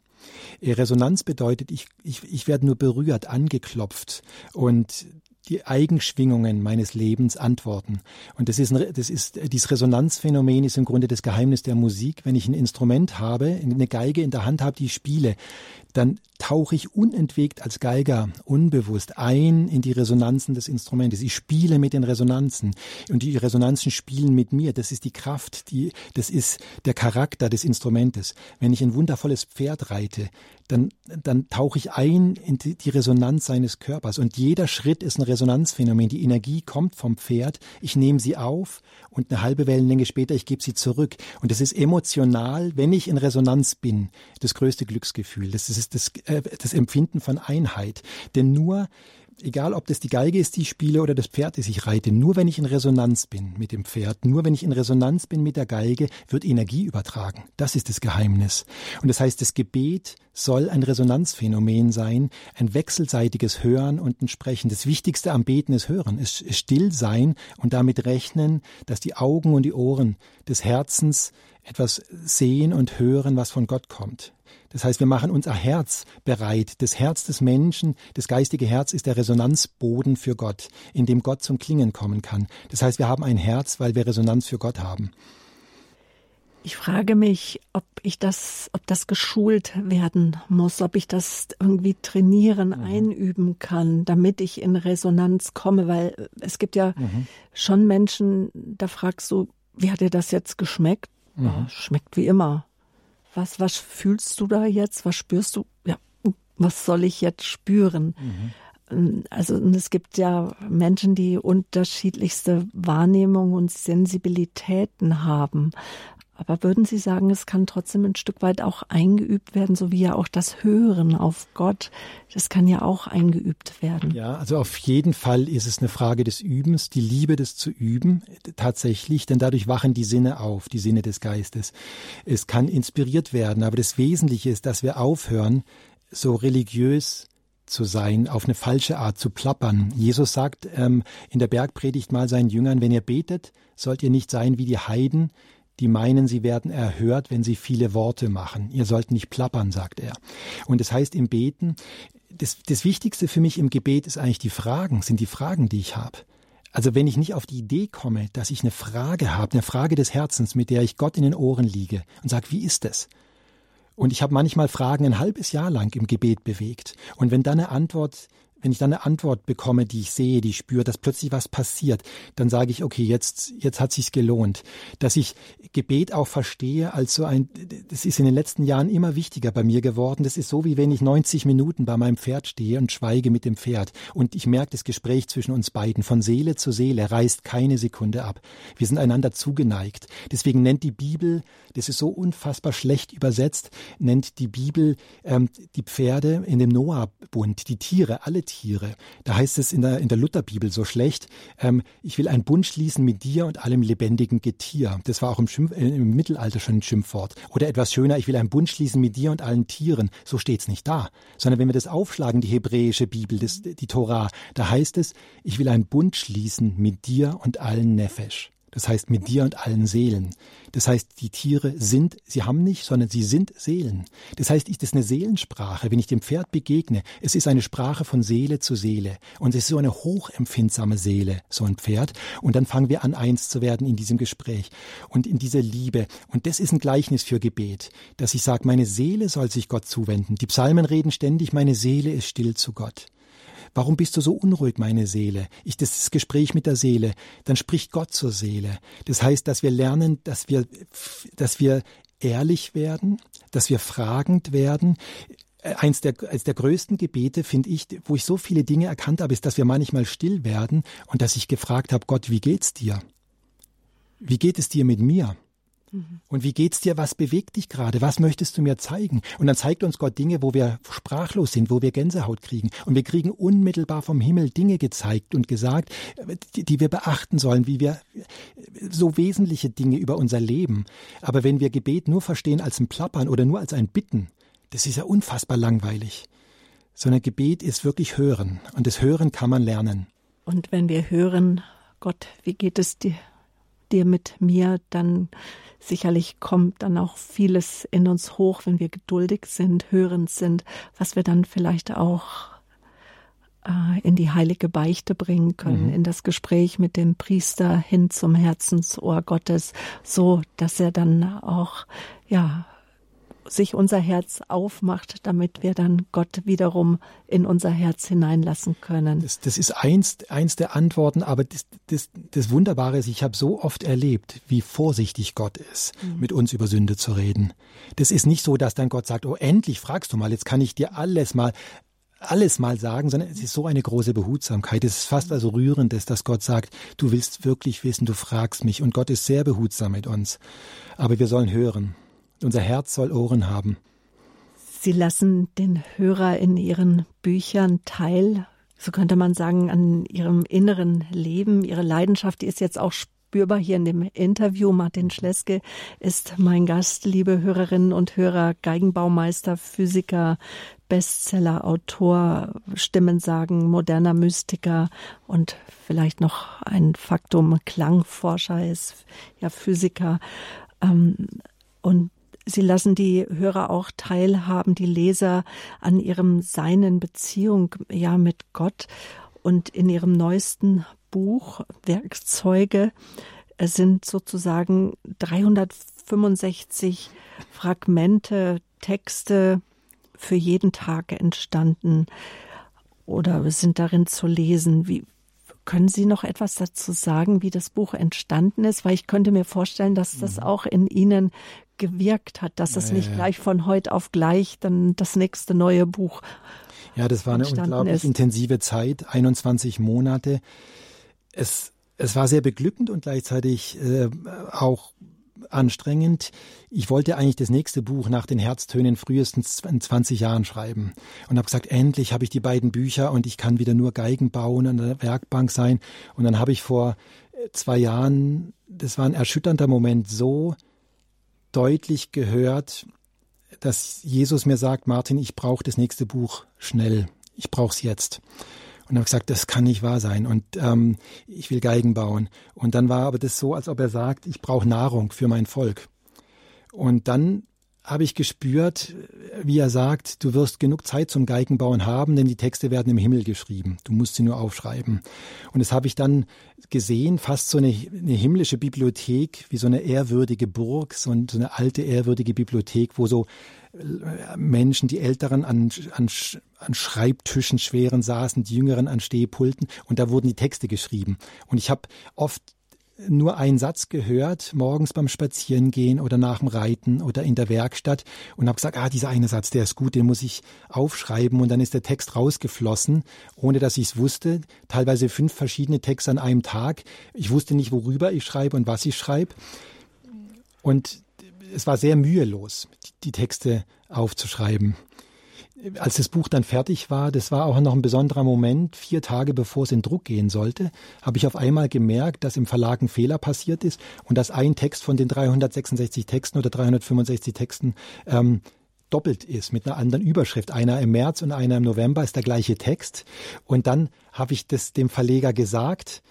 Äh, Resonanz bedeutet, ich, ich, ich werde nur berührt, angeklopft und die Eigenschwingungen meines Lebens antworten. Und das ist, ein, das ist, dieses Resonanzphänomen ist im Grunde das Geheimnis der Musik. Wenn ich ein Instrument habe, eine Geige in der Hand habe, die ich spiele, dann tauche ich unentwegt als Geiger unbewusst ein in die Resonanzen des Instrumentes. Ich spiele mit den Resonanzen und die Resonanzen spielen mit mir. Das ist die Kraft, die, das ist der Charakter des Instrumentes. Wenn ich ein wundervolles Pferd reite, dann, dann tauche ich ein in die, Resonanz seines Körpers und jeder Schritt ist ein Resonanzphänomen. Die Energie kommt vom Pferd, ich nehme sie auf und eine halbe Wellenlänge später, ich gebe sie zurück. Und das ist emotional, wenn ich in Resonanz bin, das größte Glücksgefühl. Das ist das, äh, das Empfinden von Einheit. Denn nur egal ob das die Geige ist, die ich spiele oder das Pferd, das ich reite, nur wenn ich in Resonanz bin mit dem Pferd, nur wenn ich in Resonanz bin mit der Geige, wird Energie übertragen. Das ist das Geheimnis. Und das heißt, das Gebet soll ein Resonanzphänomen sein, ein wechselseitiges Hören und ein Sprechen. Das Wichtigste am Beten ist Hören, ist still sein und damit rechnen, dass die Augen und die Ohren des Herzens etwas sehen und hören, was von Gott kommt. Das heißt, wir machen unser Herz bereit. Das Herz des Menschen, das geistige Herz ist der Resonanzboden für Gott, in dem Gott zum Klingen kommen kann. Das heißt, wir haben ein Herz, weil wir Resonanz für Gott haben.
Ich frage mich, ob ich das, ob das geschult werden muss, ob ich das irgendwie trainieren, mhm. einüben kann, damit ich in Resonanz komme, weil es gibt ja mhm. schon Menschen, da fragst du, wie hat dir das jetzt geschmeckt? Mhm. Ja, schmeckt wie immer. Was, was fühlst du da jetzt? Was spürst du? Ja, was soll ich jetzt spüren? Mhm. Also es gibt ja Menschen, die unterschiedlichste Wahrnehmungen und Sensibilitäten haben. Aber würden Sie sagen, es kann trotzdem ein Stück weit auch eingeübt werden, so wie ja auch das Hören auf Gott, das kann ja auch eingeübt werden.
Ja, also auf jeden Fall ist es eine Frage des Übens, die Liebe des zu üben, tatsächlich, denn dadurch wachen die Sinne auf, die Sinne des Geistes. Es kann inspiriert werden, aber das Wesentliche ist, dass wir aufhören, so religiös zu sein, auf eine falsche Art zu plappern. Jesus sagt ähm, in der Bergpredigt mal seinen Jüngern, wenn ihr betet, sollt ihr nicht sein wie die Heiden, die meinen, sie werden erhört, wenn sie viele Worte machen. Ihr sollt nicht plappern, sagt er. Und das heißt im Beten, das, das Wichtigste für mich im Gebet ist eigentlich die Fragen, sind die Fragen, die ich habe. Also wenn ich nicht auf die Idee komme, dass ich eine Frage habe, eine Frage des Herzens, mit der ich Gott in den Ohren liege und sage, wie ist es? Und ich habe manchmal Fragen ein halbes Jahr lang im Gebet bewegt. Und wenn dann eine Antwort wenn ich dann eine Antwort bekomme, die ich sehe, die ich spüre, dass plötzlich was passiert, dann sage ich, okay, jetzt, jetzt hat sich's gelohnt. Dass ich Gebet auch verstehe als so ein, das ist in den letzten Jahren immer wichtiger bei mir geworden. Das ist so, wie wenn ich 90 Minuten bei meinem Pferd stehe und schweige mit dem Pferd. Und ich merke, das Gespräch zwischen uns beiden von Seele zu Seele reißt keine Sekunde ab. Wir sind einander zugeneigt. Deswegen nennt die Bibel, das ist so unfassbar schlecht übersetzt, nennt die Bibel ähm, die Pferde in dem Noah-Bund, die Tiere, alle Tiere Tiere. Da heißt es in der, in der Lutherbibel so schlecht, ähm, ich will einen Bund schließen mit dir und allem lebendigen Getier. Das war auch im, Schimpf, äh, im Mittelalter schon ein Schimpfwort. Oder etwas schöner, ich will einen Bund schließen mit dir und allen Tieren. So steht's nicht da. Sondern wenn wir das aufschlagen, die hebräische Bibel, das, die Torah, da heißt es, ich will einen Bund schließen mit dir und allen Nefesh. Das heißt mit dir und allen Seelen. Das heißt, die Tiere sind, sie haben nicht, sondern sie sind Seelen. Das heißt, ist eine Seelensprache. Wenn ich dem Pferd begegne, es ist eine Sprache von Seele zu Seele. Und es ist so eine hochempfindsame Seele, so ein Pferd. Und dann fangen wir an, eins zu werden in diesem Gespräch und in dieser Liebe. Und das ist ein Gleichnis für Gebet, dass ich sage, meine Seele soll sich Gott zuwenden. Die Psalmen reden ständig, meine Seele ist still zu Gott. Warum bist du so unruhig, meine Seele? Ich, das ist das Gespräch mit der Seele. Dann spricht Gott zur Seele. Das heißt, dass wir lernen, dass wir, dass wir ehrlich werden, dass wir fragend werden. Eins der, eins der größten Gebete, finde ich, wo ich so viele Dinge erkannt habe, ist, dass wir manchmal still werden und dass ich gefragt habe, Gott, wie geht's dir? Wie geht es dir mit mir? Und wie geht's dir? Was bewegt dich gerade? Was möchtest du mir zeigen? Und dann zeigt uns Gott Dinge, wo wir sprachlos sind, wo wir Gänsehaut kriegen. Und wir kriegen unmittelbar vom Himmel Dinge gezeigt und gesagt, die, die wir beachten sollen, wie wir so wesentliche Dinge über unser Leben. Aber wenn wir Gebet nur verstehen als ein Plappern oder nur als ein Bitten, das ist ja unfassbar langweilig. Sondern Gebet ist wirklich Hören. Und das Hören kann man lernen.
Und wenn wir hören, Gott, wie geht es dir, dir mit mir, dann Sicherlich kommt dann auch vieles in uns hoch, wenn wir geduldig sind, hörend sind, was wir dann vielleicht auch äh, in die heilige Beichte bringen können, mhm. in das Gespräch mit dem Priester hin zum Herzensohr Gottes, so dass er dann auch, ja, sich unser Herz aufmacht, damit wir dann Gott wiederum in unser Herz hineinlassen können.
Das, das ist eins, eins der Antworten, aber das, das, das Wunderbare ist, ich habe so oft erlebt, wie vorsichtig Gott ist, mhm. mit uns über Sünde zu reden. Das ist nicht so, dass dann Gott sagt, oh, endlich fragst du mal, jetzt kann ich dir alles mal alles mal sagen, sondern es ist so eine große Behutsamkeit. Es ist fast also rührendes, dass Gott sagt, du willst wirklich wissen, du fragst mich. Und Gott ist sehr behutsam mit uns. Aber wir sollen hören. Unser Herz soll Ohren haben.
Sie lassen den Hörer in Ihren Büchern teil, so könnte man sagen, an Ihrem inneren Leben. Ihre Leidenschaft, die ist jetzt auch spürbar hier in dem Interview. Martin Schleske ist mein Gast, liebe Hörerinnen und Hörer, Geigenbaumeister, Physiker, Bestseller, Autor, Stimmen sagen, moderner Mystiker und vielleicht noch ein Faktum, Klangforscher ist ja Physiker. Ähm, und Sie lassen die Hörer auch teilhaben, die Leser an ihrem seinen Beziehung ja mit Gott und in ihrem neuesten Buch Werkzeuge Es sind sozusagen 365 Fragmente, Texte für jeden Tag entstanden oder sind darin zu lesen. Wie, können Sie noch etwas dazu sagen, wie das Buch entstanden ist? Weil ich könnte mir vorstellen, dass das mhm. auch in Ihnen gewirkt hat, dass es nicht gleich von heute auf gleich dann das nächste neue Buch.
Ja, das war eine unglaublich ist. intensive Zeit, 21 Monate. Es, es war sehr beglückend und gleichzeitig äh, auch anstrengend. Ich wollte eigentlich das nächste Buch nach den Herztönen frühestens in 20 Jahren schreiben und habe gesagt, endlich habe ich die beiden Bücher und ich kann wieder nur Geigen bauen, an der Werkbank sein. Und dann habe ich vor äh, zwei Jahren, das war ein erschütternder Moment, so deutlich gehört, dass Jesus mir sagt, Martin, ich brauche das nächste Buch schnell. Ich brauche es jetzt. Und habe gesagt, das kann nicht wahr sein und ähm, ich will Geigen bauen. Und dann war aber das so, als ob er sagt, ich brauche Nahrung für mein Volk. Und dann habe ich gespürt, wie er sagt, du wirst genug Zeit zum Geigenbauen haben, denn die Texte werden im Himmel geschrieben. Du musst sie nur aufschreiben. Und das habe ich dann gesehen, fast so eine, eine himmlische Bibliothek, wie so eine ehrwürdige Burg, so eine alte ehrwürdige Bibliothek, wo so äh, Menschen, die Älteren an, an, an Schreibtischen schweren saßen, die Jüngeren an Stehpulten und da wurden die Texte geschrieben. Und ich habe oft nur einen Satz gehört, morgens beim Spazierengehen oder nach dem Reiten oder in der Werkstatt und habe gesagt, ah, dieser eine Satz, der ist gut, den muss ich aufschreiben und dann ist der Text rausgeflossen, ohne dass ich es wusste. Teilweise fünf verschiedene Texte an einem Tag. Ich wusste nicht, worüber ich schreibe und was ich schreibe. Und es war sehr mühelos, die Texte aufzuschreiben als das Buch dann fertig war, das war auch noch ein besonderer Moment, vier Tage bevor es in Druck gehen sollte, habe ich auf einmal gemerkt, dass im Verlag ein Fehler passiert ist und dass ein Text von den 366 Texten oder 365 Texten ähm, doppelt ist mit einer anderen Überschrift. Einer im März und einer im November ist der gleiche Text. Und dann habe ich das dem Verleger gesagt.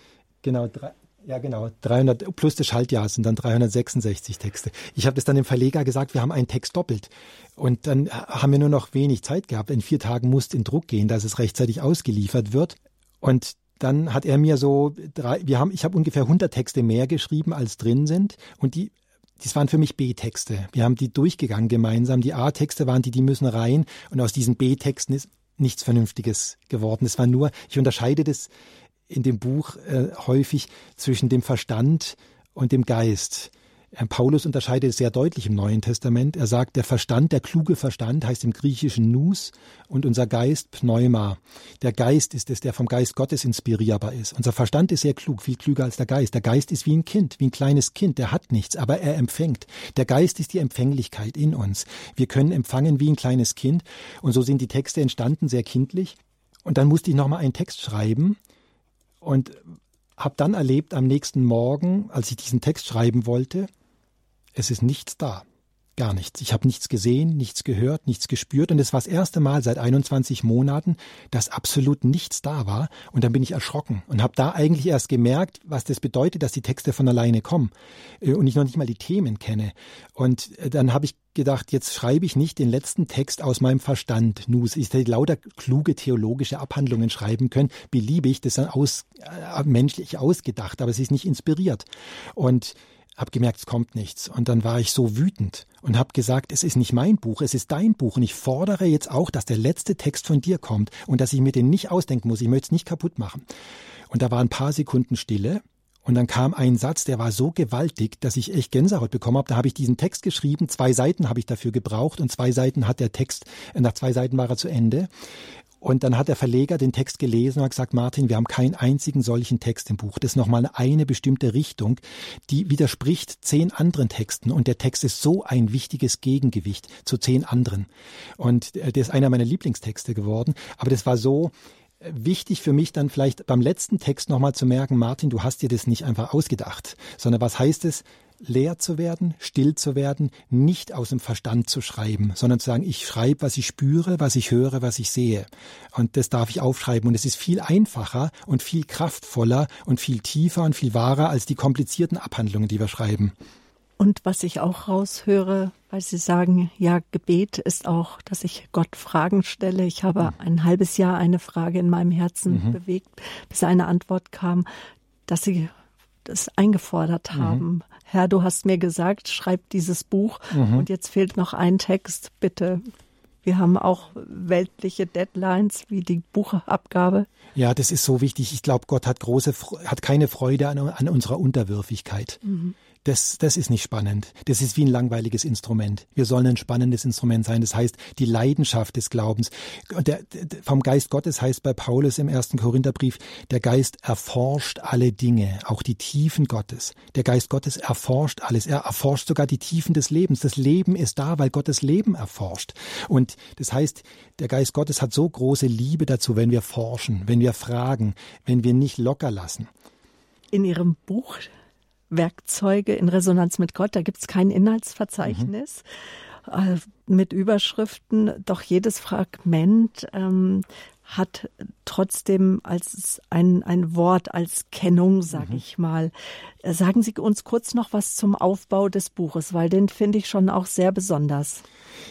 Genau, drei, ja, genau. 300 plus das Schaltjahr sind dann 366 Texte. Ich habe das dann dem Verleger gesagt, wir haben einen Text doppelt. Und dann haben wir nur noch wenig Zeit gehabt. In vier Tagen musste in Druck gehen, dass es rechtzeitig ausgeliefert wird. Und dann hat er mir so drei, wir haben, ich habe ungefähr 100 Texte mehr geschrieben, als drin sind. Und die, das waren für mich B-Texte. Wir haben die durchgegangen gemeinsam. Die A-Texte waren die, die müssen rein. Und aus diesen B-Texten ist nichts Vernünftiges geworden. Es war nur, ich unterscheide das in dem Buch äh, häufig zwischen dem Verstand und dem Geist. Äh, Paulus unterscheidet sehr deutlich im Neuen Testament. Er sagt, der Verstand, der kluge Verstand heißt im Griechischen Nus und unser Geist Pneuma. Der Geist ist es, der vom Geist Gottes inspirierbar ist. Unser Verstand ist sehr klug, viel klüger als der Geist. Der Geist ist wie ein Kind, wie ein kleines Kind, der hat nichts, aber er empfängt. Der Geist ist die Empfänglichkeit in uns. Wir können empfangen wie ein kleines Kind und so sind die Texte entstanden, sehr kindlich. Und dann musste ich nochmal einen Text schreiben, und habe dann erlebt am nächsten Morgen, als ich diesen Text schreiben wollte, es ist nichts da. Gar nichts. Ich habe nichts gesehen, nichts gehört, nichts gespürt. Und es war das erste Mal seit 21 Monaten, dass absolut nichts da war. Und dann bin ich erschrocken und habe da eigentlich erst gemerkt, was das bedeutet, dass die Texte von alleine kommen äh, und ich noch nicht mal die Themen kenne. Und äh, dann habe ich gedacht, jetzt schreibe ich nicht den letzten Text aus meinem Verstand. Nus, ich hätte lauter kluge theologische Abhandlungen schreiben können, beliebig, das dann aus, äh, menschlich ausgedacht, aber es ist nicht inspiriert. Und habe gemerkt, es kommt nichts. Und dann war ich so wütend und habe gesagt, es ist nicht mein Buch, es ist dein Buch. Und ich fordere jetzt auch, dass der letzte Text von dir kommt und dass ich mir den nicht ausdenken muss. Ich möchte es nicht kaputt machen. Und da war ein paar Sekunden Stille. Und dann kam ein Satz, der war so gewaltig, dass ich echt Gänsehaut bekommen habe. Da habe ich diesen Text geschrieben, zwei Seiten habe ich dafür gebraucht und zwei Seiten hat der Text, nach zwei Seiten war er zu Ende. Und dann hat der Verleger den Text gelesen und hat gesagt, Martin, wir haben keinen einzigen solchen Text im Buch. Das ist nochmal eine bestimmte Richtung, die widerspricht zehn anderen Texten. Und der Text ist so ein wichtiges Gegengewicht zu zehn anderen. Und äh, der ist einer meiner Lieblingstexte geworden. Aber das war so, äh, wichtig für mich dann vielleicht beim letzten Text nochmal zu merken, Martin, du hast dir das nicht einfach ausgedacht, sondern was heißt es, leer zu werden, still zu werden, nicht aus dem Verstand zu schreiben, sondern zu sagen, ich schreibe, was ich spüre, was ich höre, was ich sehe. Und das darf ich aufschreiben. Und es ist viel einfacher und viel kraftvoller und viel tiefer und viel wahrer als die komplizierten Abhandlungen, die wir schreiben.
Und was ich auch raushöre, weil Sie sagen, ja, Gebet ist auch, dass ich Gott Fragen stelle. Ich habe mhm. ein halbes Jahr eine Frage in meinem Herzen mhm. bewegt, bis eine Antwort kam, dass Sie das eingefordert mhm. haben. Mhm. Herr, du hast mir gesagt, schreib dieses Buch mhm. und jetzt fehlt noch ein Text, bitte. Wir haben auch weltliche Deadlines wie die Buchabgabe.
Ja, das ist so wichtig. Ich glaube, Gott hat große, hat keine Freude an, an unserer Unterwürfigkeit. Mhm das, das ist nicht spannend. Das ist wie ein langweiliges Instrument. Wir sollen ein spannendes Instrument sein. Das heißt, die Leidenschaft des Glaubens. Der, der, vom Geist Gottes heißt bei Paulus im ersten Korintherbrief, der Geist erforscht alle Dinge, auch die Tiefen Gottes. Der Geist Gottes erforscht alles. Er erforscht sogar die Tiefen des Lebens. Das Leben ist da, weil Gottes Leben erforscht. Und das heißt, der Geist Gottes hat so große Liebe dazu, wenn wir forschen, wenn wir fragen, wenn wir nicht locker lassen.
In Ihrem Buch Werkzeuge in Resonanz mit Gott. Da gibt es kein Inhaltsverzeichnis. Mhm. mit Überschriften, doch jedes Fragment ähm, hat trotzdem als ein, ein Wort, als Kennung, sag mhm. ich mal. Sagen Sie uns kurz noch was zum Aufbau des Buches, weil den finde ich schon auch sehr besonders.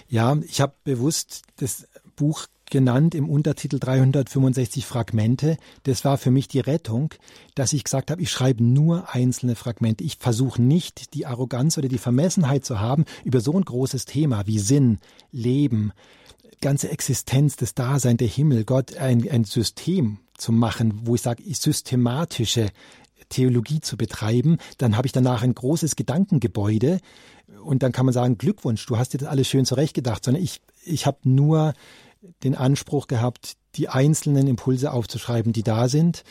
Ja, ich habe bewusst das Buch genannt im Untertitel 365 Fragmente. Das war für mich die Rettung, dass ich gesagt habe, ich schreibe nur einzelne Fragmente. Ich versuche nicht die Arroganz oder die Vermessenheit zu haben, über so ein großes Thema wie Sinn, Leben, ganze Existenz, das Dasein, der Himmel, Gott, ein, ein System zu machen, wo ich sage, systematische Theologie zu betreiben, dann habe ich danach ein großes Gedankengebäude und dann kann man sagen, Glückwunsch, du hast dir das alles schön zurechtgedacht, sondern ich, ich habe nur den Anspruch gehabt, die einzelnen Impulse aufzuschreiben, die da sind.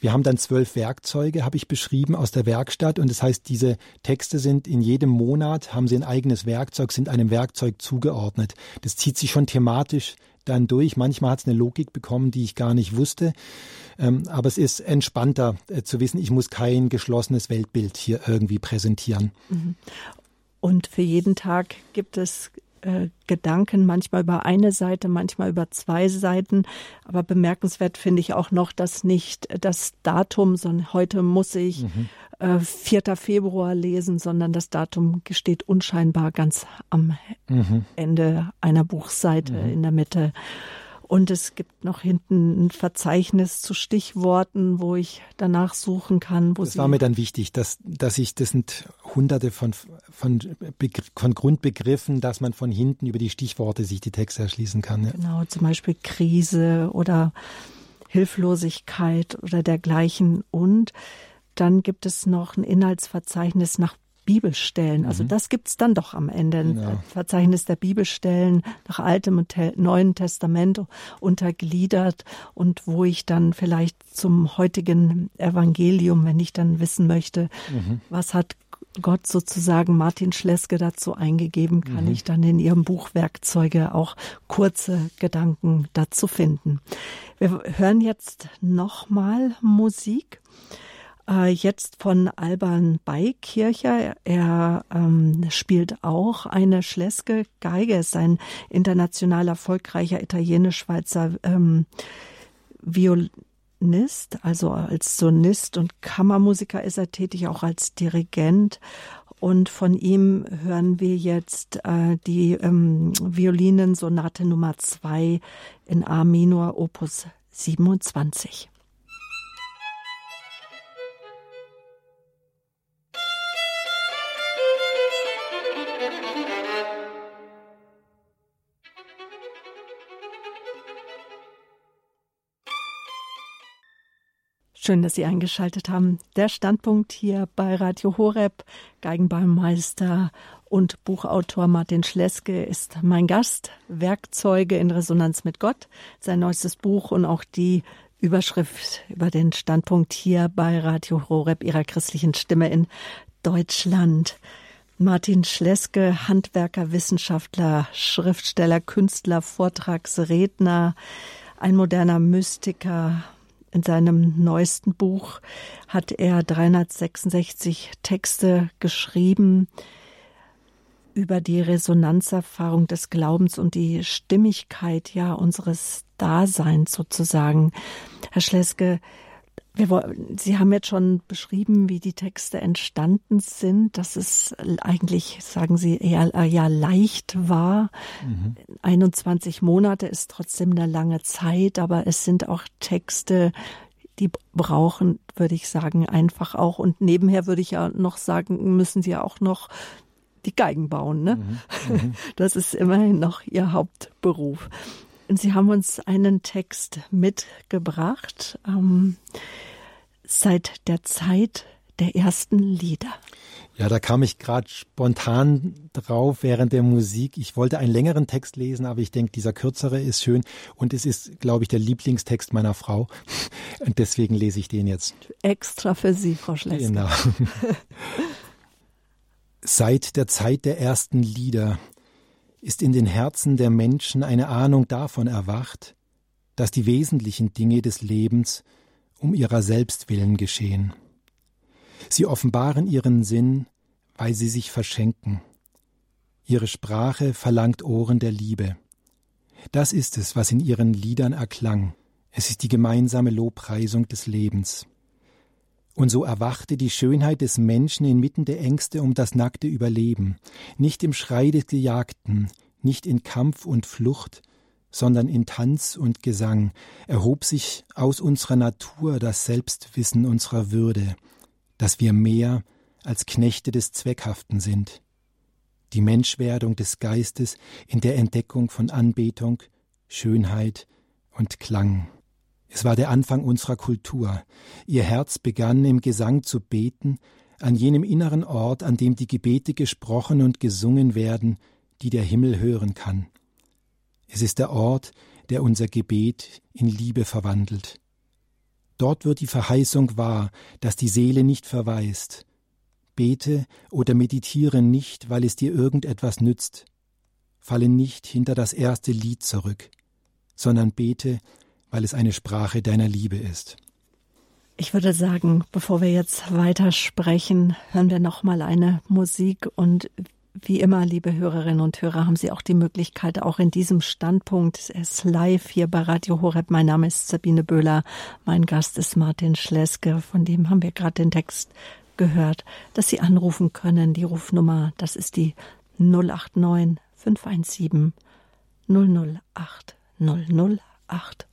Wir haben dann zwölf Werkzeuge, habe ich beschrieben, aus der Werkstatt. Und das heißt, diese Texte sind in jedem Monat, haben sie ein eigenes Werkzeug, sind einem Werkzeug zugeordnet. Das zieht sich schon thematisch dann durch. Manchmal hat es eine Logik bekommen, die ich gar nicht wusste. Ähm, aber es ist entspannter äh, zu wissen, ich muss kein geschlossenes Weltbild hier irgendwie präsentieren. Mhm.
Und für jeden Tag gibt es äh, Gedanken, manchmal über eine Seite, manchmal über zwei Seiten. Aber bemerkenswert finde ich auch noch, dass nicht das Datum, sondern heute muss ich mhm. äh, 4. Februar lesen, sondern das Datum steht unscheinbar ganz am mhm. Ende einer Buchseite mhm. in der Mitte. Und es gibt noch hinten ein Verzeichnis zu Stichworten, wo ich danach suchen kann.
Wo das war mir dann wichtig, dass, dass ich, das sind hunderte von, von, von Grundbegriffen, dass man von hinten über die Stichworte sich die Texte erschließen kann.
Ja. Genau, zum Beispiel Krise oder Hilflosigkeit oder dergleichen. Und dann gibt es noch ein Inhaltsverzeichnis nach Bibelstellen. Also mhm. das gibt's dann doch am Ende. Ein ja. Verzeichnis der Bibelstellen nach Altem und Neuen Testament untergliedert und wo ich dann vielleicht zum heutigen Evangelium, wenn ich dann wissen möchte, mhm. was hat Gott sozusagen Martin Schleske dazu eingegeben, kann mhm. ich dann in ihrem Buch Werkzeuge auch kurze Gedanken dazu finden. Wir hören jetzt nochmal Musik äh, jetzt von Alban Beikircher. Er ähm, spielt auch eine Schleske Geige, ist ein international erfolgreicher italienisch-schweizer ähm, Violinist, also als Sonist und Kammermusiker ist er tätig, auch als Dirigent. Und von ihm hören wir jetzt äh, die ähm, Violinensonate Nummer zwei in A Minor Opus 27. Schön, dass Sie eingeschaltet haben. Der Standpunkt hier bei Radio Horeb, Geigenbaumeister und Buchautor Martin Schleske ist mein Gast. Werkzeuge in Resonanz mit Gott, sein neuestes Buch und auch die Überschrift über den Standpunkt hier bei Radio Horeb, Ihrer christlichen Stimme in Deutschland. Martin Schleske, Handwerker, Wissenschaftler, Schriftsteller, Künstler, Vortragsredner, ein moderner Mystiker, in seinem neuesten Buch hat er 366 Texte geschrieben über die Resonanzerfahrung des Glaubens und die Stimmigkeit ja unseres Daseins sozusagen. Herr Schleske, wir, Sie haben jetzt schon beschrieben, wie die Texte entstanden sind, dass es eigentlich, sagen Sie, eher, eher leicht war. Mhm. 21 Monate ist trotzdem eine lange Zeit, aber es sind auch Texte die brauchen, würde ich sagen, einfach auch. Und nebenher würde ich ja noch sagen, müssen sie ja auch noch die Geigen bauen. Ne? Mhm. Mhm. Das ist immerhin noch ihr Hauptberuf. Sie haben uns einen Text mitgebracht ähm, seit der Zeit der ersten Lieder.
Ja, da kam ich gerade spontan drauf während der Musik. Ich wollte einen längeren Text lesen, aber ich denke, dieser kürzere ist schön und es ist, glaube ich, der Lieblingstext meiner Frau. Und deswegen lese ich den jetzt.
Extra für Sie, Frau Schlesker. Genau.
Seit der Zeit der ersten Lieder ist in den Herzen der Menschen eine Ahnung davon erwacht, dass die wesentlichen Dinge des Lebens um ihrer selbst willen geschehen. Sie offenbaren ihren Sinn, weil sie sich verschenken. Ihre Sprache verlangt Ohren der Liebe. Das ist es, was in ihren Liedern erklang. Es ist die gemeinsame Lobpreisung des Lebens. Und so erwachte die Schönheit des Menschen inmitten der Ängste um das nackte Überleben, nicht im Schrei des Gejagten, nicht in Kampf und Flucht, sondern in Tanz und Gesang erhob sich aus unserer Natur das Selbstwissen unserer Würde, dass wir mehr als Knechte des Zweckhaften sind. Die Menschwerdung des Geistes in der Entdeckung von Anbetung, Schönheit und Klang. Es war der Anfang unserer Kultur. Ihr Herz begann im Gesang zu beten, an jenem inneren Ort, an dem die Gebete gesprochen und gesungen werden, die der Himmel hören kann. Es ist der Ort, der unser Gebet in Liebe verwandelt. Dort wird die Verheißung wahr, dass die Seele nicht verweist. Bete oder meditiere nicht, weil es dir irgendetwas nützt. Falle nicht hinter das erste Lied zurück, sondern bete, weil es eine Sprache deiner Liebe ist.
Ich würde sagen, bevor wir jetzt weitersprechen, hören wir noch mal eine Musik und wie immer, liebe Hörerinnen und Hörer, haben Sie auch die Möglichkeit, auch in diesem Standpunkt, es live hier bei Radio Horeb. Mein Name ist Sabine Böhler. Mein Gast ist Martin Schleske. Von dem haben wir gerade den Text gehört, dass Sie anrufen können. Die Rufnummer, das ist die 089 517 008 008.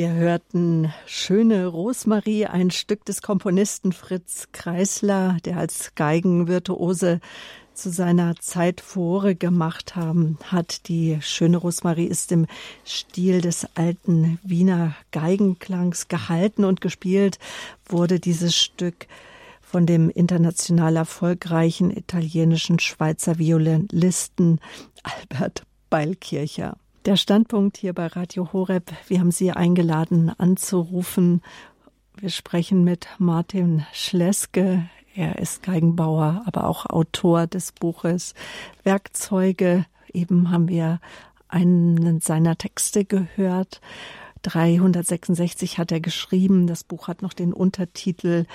Wir hörten Schöne Rosmarie, ein Stück des Komponisten Fritz Kreisler, der als Geigenvirtuose zu seiner Zeit Furore gemacht haben, hat. Die Schöne Rosmarie ist im Stil des alten Wiener Geigenklangs gehalten und gespielt wurde dieses Stück von dem international erfolgreichen italienischen Schweizer Violinisten Albert Beilkircher. Der Standpunkt hier bei Radio Horeb, wir haben Sie eingeladen anzurufen. Wir sprechen mit Martin Schleske. Er ist Geigenbauer, aber auch Autor des Buches Werkzeuge. Eben haben wir einen seiner Texte gehört. 366 hat er geschrieben. Das Buch hat noch den Untertitel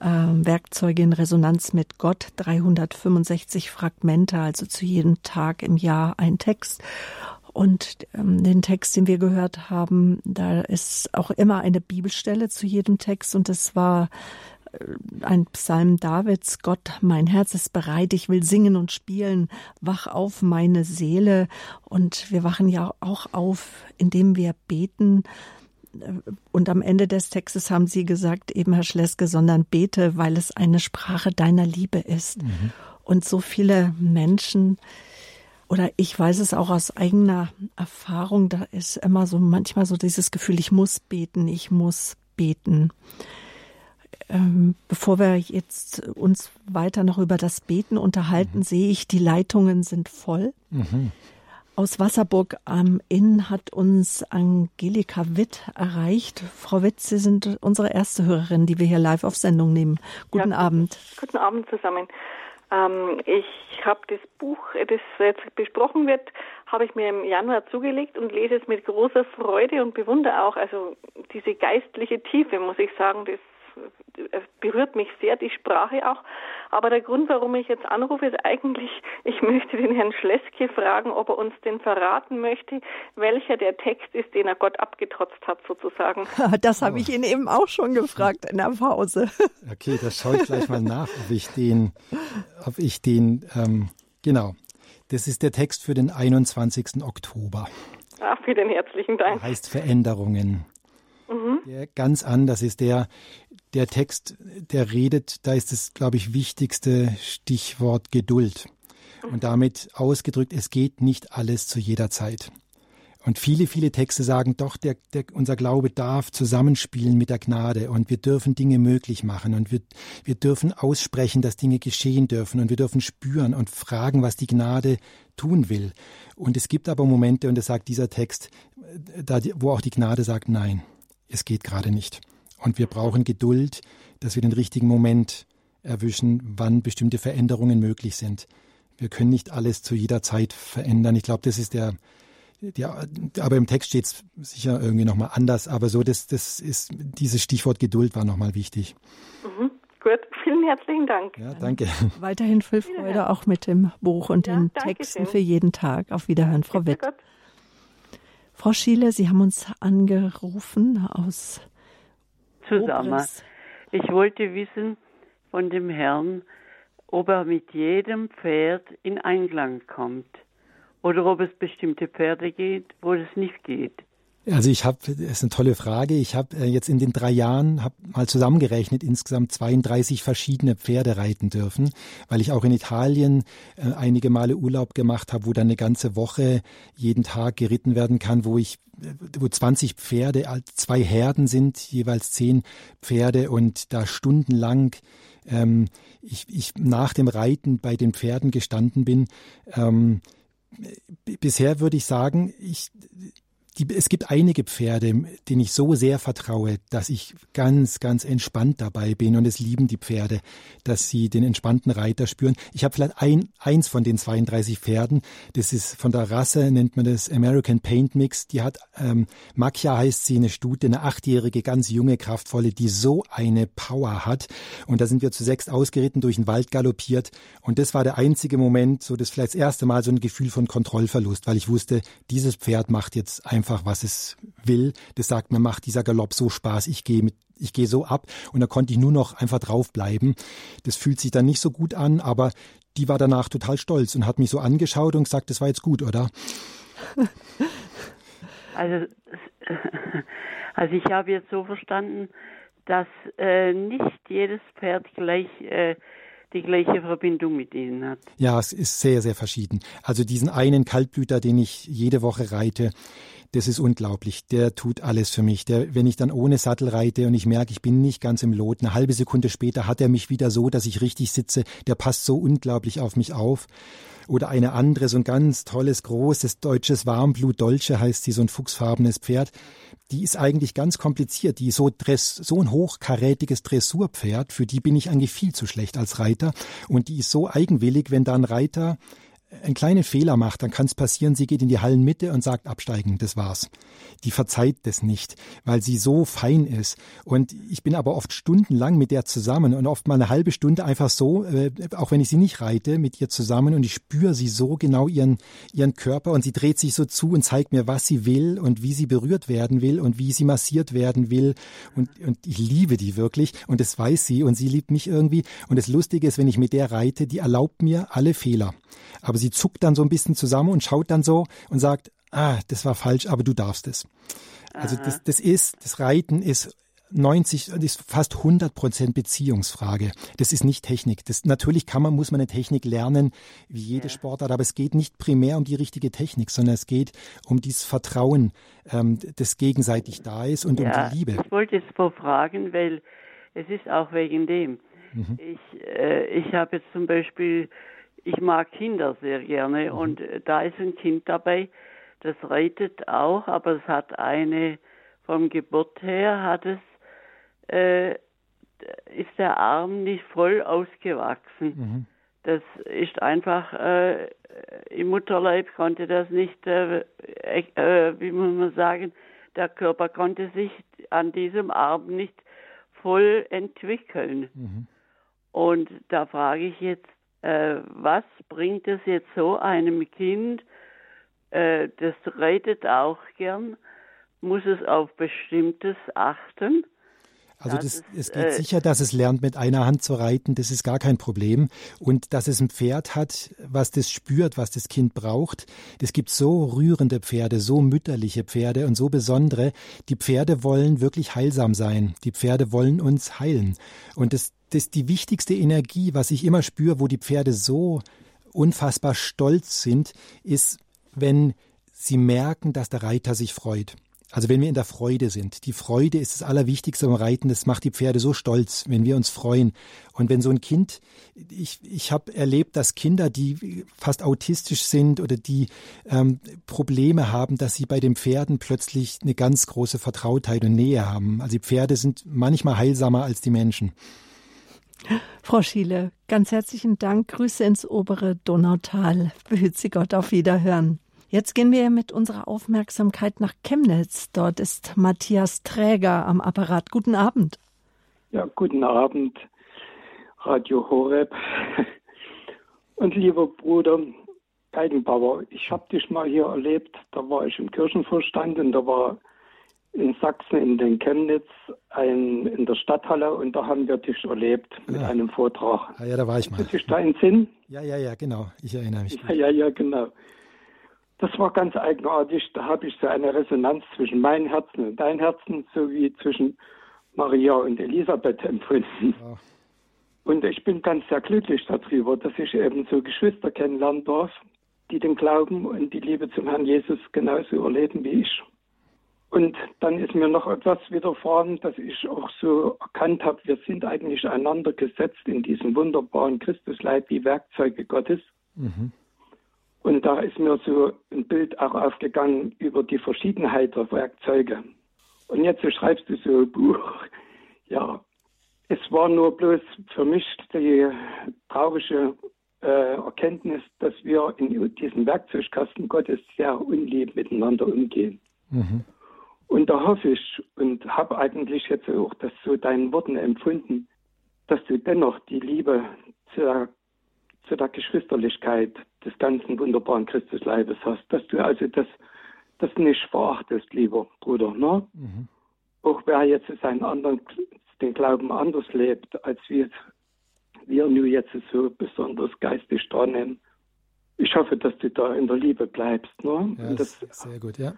äh, Werkzeuge in Resonanz mit Gott. 365 Fragmente, also zu jedem Tag im Jahr ein Text. Und ähm, den Text, den wir gehört haben, da ist auch immer eine Bibelstelle zu jedem Text und das war ein Psalm Davids, Gott, mein Herz ist bereit, ich will singen und spielen, wach auf meine Seele. Und wir wachen ja auch auf, indem wir beten. Und am Ende des Textes haben Sie gesagt, eben Herr Schleske, sondern bete, weil es eine Sprache deiner Liebe ist. Mhm. Und so viele Menschen, oder ich weiß es auch aus eigener Erfahrung, da ist immer so manchmal so dieses Gefühl, ich muss beten, ich muss beten. Ähm, bevor wir jetzt uns weiter noch über das Beten unterhalten, mhm. sehe ich, die Leitungen sind voll. Mhm. Aus Wasserburg am Inn hat uns Angelika Witt erreicht. Frau Witt, Sie sind unsere erste Hörerin, die wir hier live auf Sendung nehmen. Guten ja, Abend.
Guten Abend zusammen. Ähm, ich habe das Buch, das jetzt besprochen wird, habe ich mir im Januar zugelegt und lese es mit großer Freude und bewundere auch, also diese geistliche Tiefe, muss ich sagen, das berührt mich sehr, die Sprache auch. Aber der Grund, warum ich jetzt anrufe, ist eigentlich, ich möchte den Herrn Schleske fragen, ob er uns den verraten möchte, welcher der Text ist, den er Gott abgetrotzt hat, sozusagen.
Das habe ich ihn eben auch schon gefragt in der Pause.
Okay, das schaue ich gleich mal nach, ob ich den, ob ich den, ähm, genau. Das ist der Text für den 21. Oktober.
Ach, vielen herzlichen Dank.
Der heißt Veränderungen. Mhm. Der ganz anders ist der, der Text, der redet, da ist das, glaube ich, wichtigste Stichwort Geduld. Und damit ausgedrückt, es geht nicht alles zu jeder Zeit. Und viele, viele Texte sagen doch, der, der, unser Glaube darf zusammenspielen mit der Gnade und wir dürfen Dinge möglich machen und wir, wir dürfen aussprechen, dass Dinge geschehen dürfen und wir dürfen spüren und fragen, was die Gnade tun will. Und es gibt aber Momente, und das sagt dieser Text, da, wo auch die Gnade sagt, nein, es geht gerade nicht. Und wir brauchen Geduld, dass wir den richtigen Moment erwischen, wann bestimmte Veränderungen möglich sind. Wir können nicht alles zu jeder Zeit verändern. Ich glaube, das ist der, ja, aber im Text steht es sicher irgendwie nochmal anders, aber so, das, das ist, dieses Stichwort Geduld war nochmal wichtig.
Mhm. Gut, vielen herzlichen Dank.
Ja, danke.
Weiterhin viel Freude auch mit dem Buch und ja, den Texten schön. für jeden Tag. Auf Wiederhören, Frau Witt. Frau Schiele, Sie haben uns angerufen aus
Zusammen. Ich wollte wissen von dem Herrn, ob er mit jedem Pferd in Einklang kommt oder ob es bestimmte Pferde geht, wo es nicht geht.
Also ich habe, das ist eine tolle Frage. Ich habe äh, jetzt in den drei Jahren hab mal zusammengerechnet insgesamt 32 verschiedene Pferde reiten dürfen, weil ich auch in Italien äh, einige Male Urlaub gemacht habe, wo dann eine ganze Woche jeden Tag geritten werden kann, wo ich äh, wo 20 Pferde, zwei Herden sind, jeweils zehn Pferde und da stundenlang ähm, ich, ich nach dem Reiten bei den Pferden gestanden bin. Ähm, bisher würde ich sagen, ich, die, es gibt einige Pferde, denen ich so sehr vertraue, dass ich ganz, ganz entspannt dabei bin und es lieben die Pferde, dass sie den entspannten Reiter spüren. Ich habe vielleicht ein, eins von den 32 Pferden, das ist von der Rasse, nennt man das American Paint Mix. Die hat, ähm, Makia heißt sie, eine Stute, eine achtjährige, ganz junge, kraftvolle, die so eine Power hat. Und da sind wir zu sechs ausgeritten, durch den Wald galoppiert. Und das war der einzige Moment, so das vielleicht das erste Mal so ein Gefühl von Kontrollverlust, weil ich wusste, dieses Pferd macht jetzt einfach einfach, was es will. Das sagt mir, macht dieser Galopp so Spaß, ich gehe mit ich gehe so ab und da konnte ich nur noch einfach draufbleiben. Das fühlt sich dann nicht so gut an, aber die war danach total stolz und hat mich so angeschaut und gesagt, das war jetzt gut, oder?
Also, also ich habe jetzt so verstanden, dass äh, nicht jedes Pferd gleich äh, die gleiche Verbindung mit ihnen hat.
Ja, es ist sehr, sehr verschieden. Also diesen einen Kaltblüter, den ich jede Woche reite, das ist unglaublich. Der tut alles für mich. Der, wenn ich dann ohne Sattel reite und ich merke, ich bin nicht ganz im Lot, eine halbe Sekunde später hat er mich wieder so, dass ich richtig sitze. Der passt so unglaublich auf mich auf. Oder eine andere, so ein ganz tolles, großes deutsches Warmblut Dolce heißt sie, so ein fuchsfarbenes Pferd. Die ist eigentlich ganz kompliziert. Die ist so, Dress, so ein hochkarätiges Dressurpferd, für die bin ich eigentlich viel zu schlecht als Reiter. Und die ist so eigenwillig, wenn da ein Reiter einen kleinen Fehler macht, dann kann es passieren, sie geht in die Hallenmitte und sagt absteigen, das war's. Die verzeiht das nicht, weil sie so fein ist. Und ich bin aber oft stundenlang mit der zusammen und oft mal eine halbe Stunde einfach so, äh, auch wenn ich sie nicht reite, mit ihr zusammen und ich spüre sie so genau ihren, ihren Körper und sie dreht sich so zu und zeigt mir, was sie will und wie sie berührt werden will und wie sie massiert werden will. Und, und ich liebe die wirklich und das weiß sie und sie liebt mich irgendwie. Und das Lustige ist, wenn ich mit der reite, die erlaubt mir alle Fehler. Aber sie zuckt dann so ein bisschen zusammen und schaut dann so und sagt, ah, das war falsch, aber du darfst es. Also das, das ist, das Reiten ist 90, ist fast 100 Prozent Beziehungsfrage. Das ist nicht Technik. Das, natürlich kann man, muss man eine Technik lernen, wie jede ja. Sportart, aber es geht nicht primär um die richtige Technik, sondern es geht um dieses Vertrauen, ähm, das gegenseitig da ist und ja, um die Liebe.
Ich wollte jetzt vor fragen, weil es ist auch wegen dem. Mhm. Ich, äh, ich habe jetzt zum Beispiel ich mag Kinder sehr gerne mhm. und äh, da ist ein Kind dabei, das reitet auch, aber es hat eine, vom Geburt her hat es, äh, ist der Arm nicht voll ausgewachsen. Mhm. Das ist einfach, äh, im Mutterleib konnte das nicht, äh, äh, wie muss man sagen, der Körper konnte sich an diesem Arm nicht voll entwickeln. Mhm. Und da frage ich jetzt, äh, was bringt es jetzt so einem Kind, äh, das reitet auch gern, muss es auf Bestimmtes achten?
Also das, es geht äh, sicher, dass es lernt, mit einer Hand zu reiten, das ist gar kein Problem. Und dass es ein Pferd hat, was das spürt, was das Kind braucht. Es gibt so rührende Pferde, so mütterliche Pferde und so besondere. Die Pferde wollen wirklich heilsam sein. Die Pferde wollen uns heilen. Und das, das die wichtigste Energie, was ich immer spüre, wo die Pferde so unfassbar stolz sind, ist, wenn sie merken, dass der Reiter sich freut. Also wenn wir in der Freude sind. Die Freude ist das Allerwichtigste beim Reiten. Das macht die Pferde so stolz, wenn wir uns freuen. Und wenn so ein Kind, ich, ich habe erlebt, dass Kinder, die fast autistisch sind oder die ähm, Probleme haben, dass sie bei den Pferden plötzlich eine ganz große Vertrautheit und Nähe haben. Also die Pferde sind manchmal heilsamer als die Menschen.
Frau Schiele, ganz herzlichen Dank. Grüße ins obere Donautal. Behüt Sie Gott auf Wiederhören. Jetzt gehen wir mit unserer Aufmerksamkeit nach Chemnitz. Dort ist Matthias Träger am Apparat. Guten Abend.
Ja, guten Abend, Radio Horeb. Und lieber Bruder Geigenbauer, ich habe dich mal hier erlebt. Da war ich im Kirchenvorstand und da war in Sachsen, in den Chemnitz, ein, in der Stadthalle und da haben wir dich erlebt mit ja. einem Vortrag.
Ah, ja, da war ich mal.
Ist dich da ein Sinn?
Ja, ja, ja, genau. Ich erinnere mich.
Ja, ja, ja, genau. Das war ganz eigenartig. Da habe ich so eine Resonanz zwischen meinem Herzen und dein Herzen sowie zwischen Maria und Elisabeth empfunden. Ja. Und ich bin ganz sehr glücklich darüber, dass ich eben so Geschwister kennenlernen darf, die den Glauben und die Liebe zum Herrn Jesus genauso erleben wie ich. Und dann ist mir noch etwas widerfahren, dass ich auch so erkannt habe, wir sind eigentlich einander gesetzt in diesem wunderbaren Christusleib wie Werkzeuge Gottes. Mhm. Und da ist mir so ein Bild auch aufgegangen über die Verschiedenheit der Werkzeuge. Und jetzt schreibst du so ein Buch. Ja, es war nur bloß für mich die traurige äh, Erkenntnis, dass wir in diesem Werkzeugkasten Gottes sehr unlieb miteinander umgehen. Mhm. Und da hoffe ich und habe eigentlich jetzt auch das so deinen Worten empfunden, dass du dennoch die Liebe zu der zu der Geschwisterlichkeit des ganzen wunderbaren Christusleibes hast, dass du also das, das nicht verachtest, lieber Bruder. Ne? Mhm. Auch wer jetzt seinen anderen, den Glauben anders lebt, als wir, wir nur jetzt so besonders geistig dran nehmen. Ich hoffe, dass du da in der Liebe bleibst. Ne?
Ja, das, sehr gut, ja.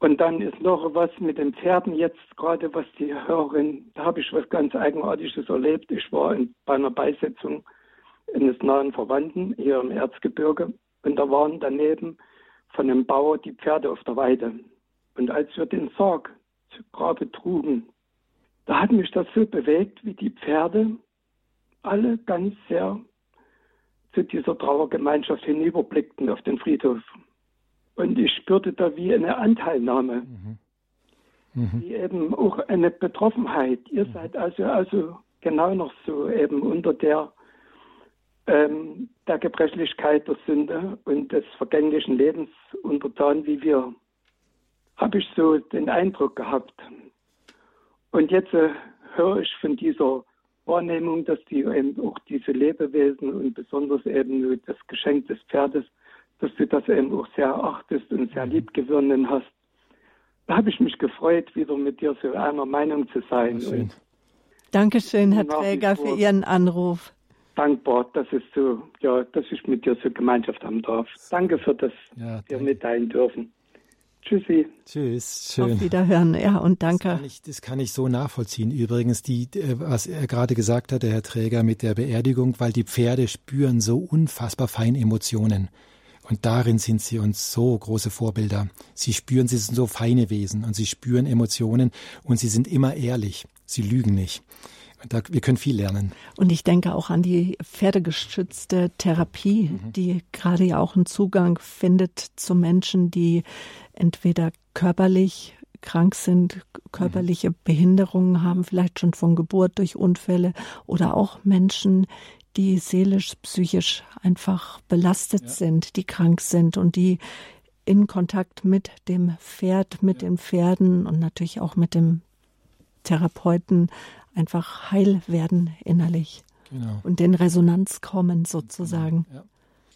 Und dann ist noch was mit den Pferden jetzt gerade, was die Hörerin, da habe ich was ganz Eigenartiges erlebt. Ich war in, bei einer Beisetzung eines nahen Verwandten hier im Erzgebirge. Und da waren daneben von einem Bauer die Pferde auf der Weide. Und als wir den Sarg zu Grabe trugen, da hat mich das so bewegt, wie die Pferde alle ganz sehr zu dieser Trauergemeinschaft hinüberblickten auf den Friedhof. Und ich spürte da wie eine Anteilnahme, mhm. Mhm. wie eben auch eine Betroffenheit. Ihr mhm. seid also, also genau noch so eben unter der ähm, der Gebrechlichkeit der Sünde und des vergänglichen Lebens untertan wie wir, habe ich so den Eindruck gehabt. Und jetzt äh, höre ich von dieser Wahrnehmung, dass die eben auch diese Lebewesen und besonders eben das Geschenk des Pferdes, dass du das eben auch sehr achtest und sehr lieb gewonnen hast. Da habe ich mich gefreut, wieder mit dir so einer Meinung zu sein.
Dankeschön, Herr Träger, für Ihren Anruf
dankbar, dass es so, ja, dass ich mit dir so Gemeinschaft haben darf. Danke für das, ja, wir mitteilen dürfen. Tschüssi.
Tschüss. Schön.
Auf Wiederhören, ja, und danke.
Das kann, ich, das kann ich so nachvollziehen. Übrigens, die, was er gerade gesagt hat, der Herr Träger mit der Beerdigung, weil die Pferde spüren so unfassbar fein Emotionen. Und darin sind sie uns so große Vorbilder. Sie spüren, sie sind so feine Wesen und sie spüren Emotionen und sie sind immer ehrlich. Sie lügen nicht. Da, wir können viel lernen.
Und ich denke auch an die pferdegestützte Therapie, mhm. die gerade ja auch einen Zugang findet zu Menschen, die entweder körperlich krank sind, körperliche mhm. Behinderungen haben, vielleicht schon von Geburt durch Unfälle oder auch Menschen, die seelisch, psychisch einfach belastet ja. sind, die krank sind und die in Kontakt mit dem Pferd, mit ja. den Pferden und natürlich auch mit dem Therapeuten einfach heil werden innerlich. Genau. Und in Resonanz kommen sozusagen. Genau. Ja.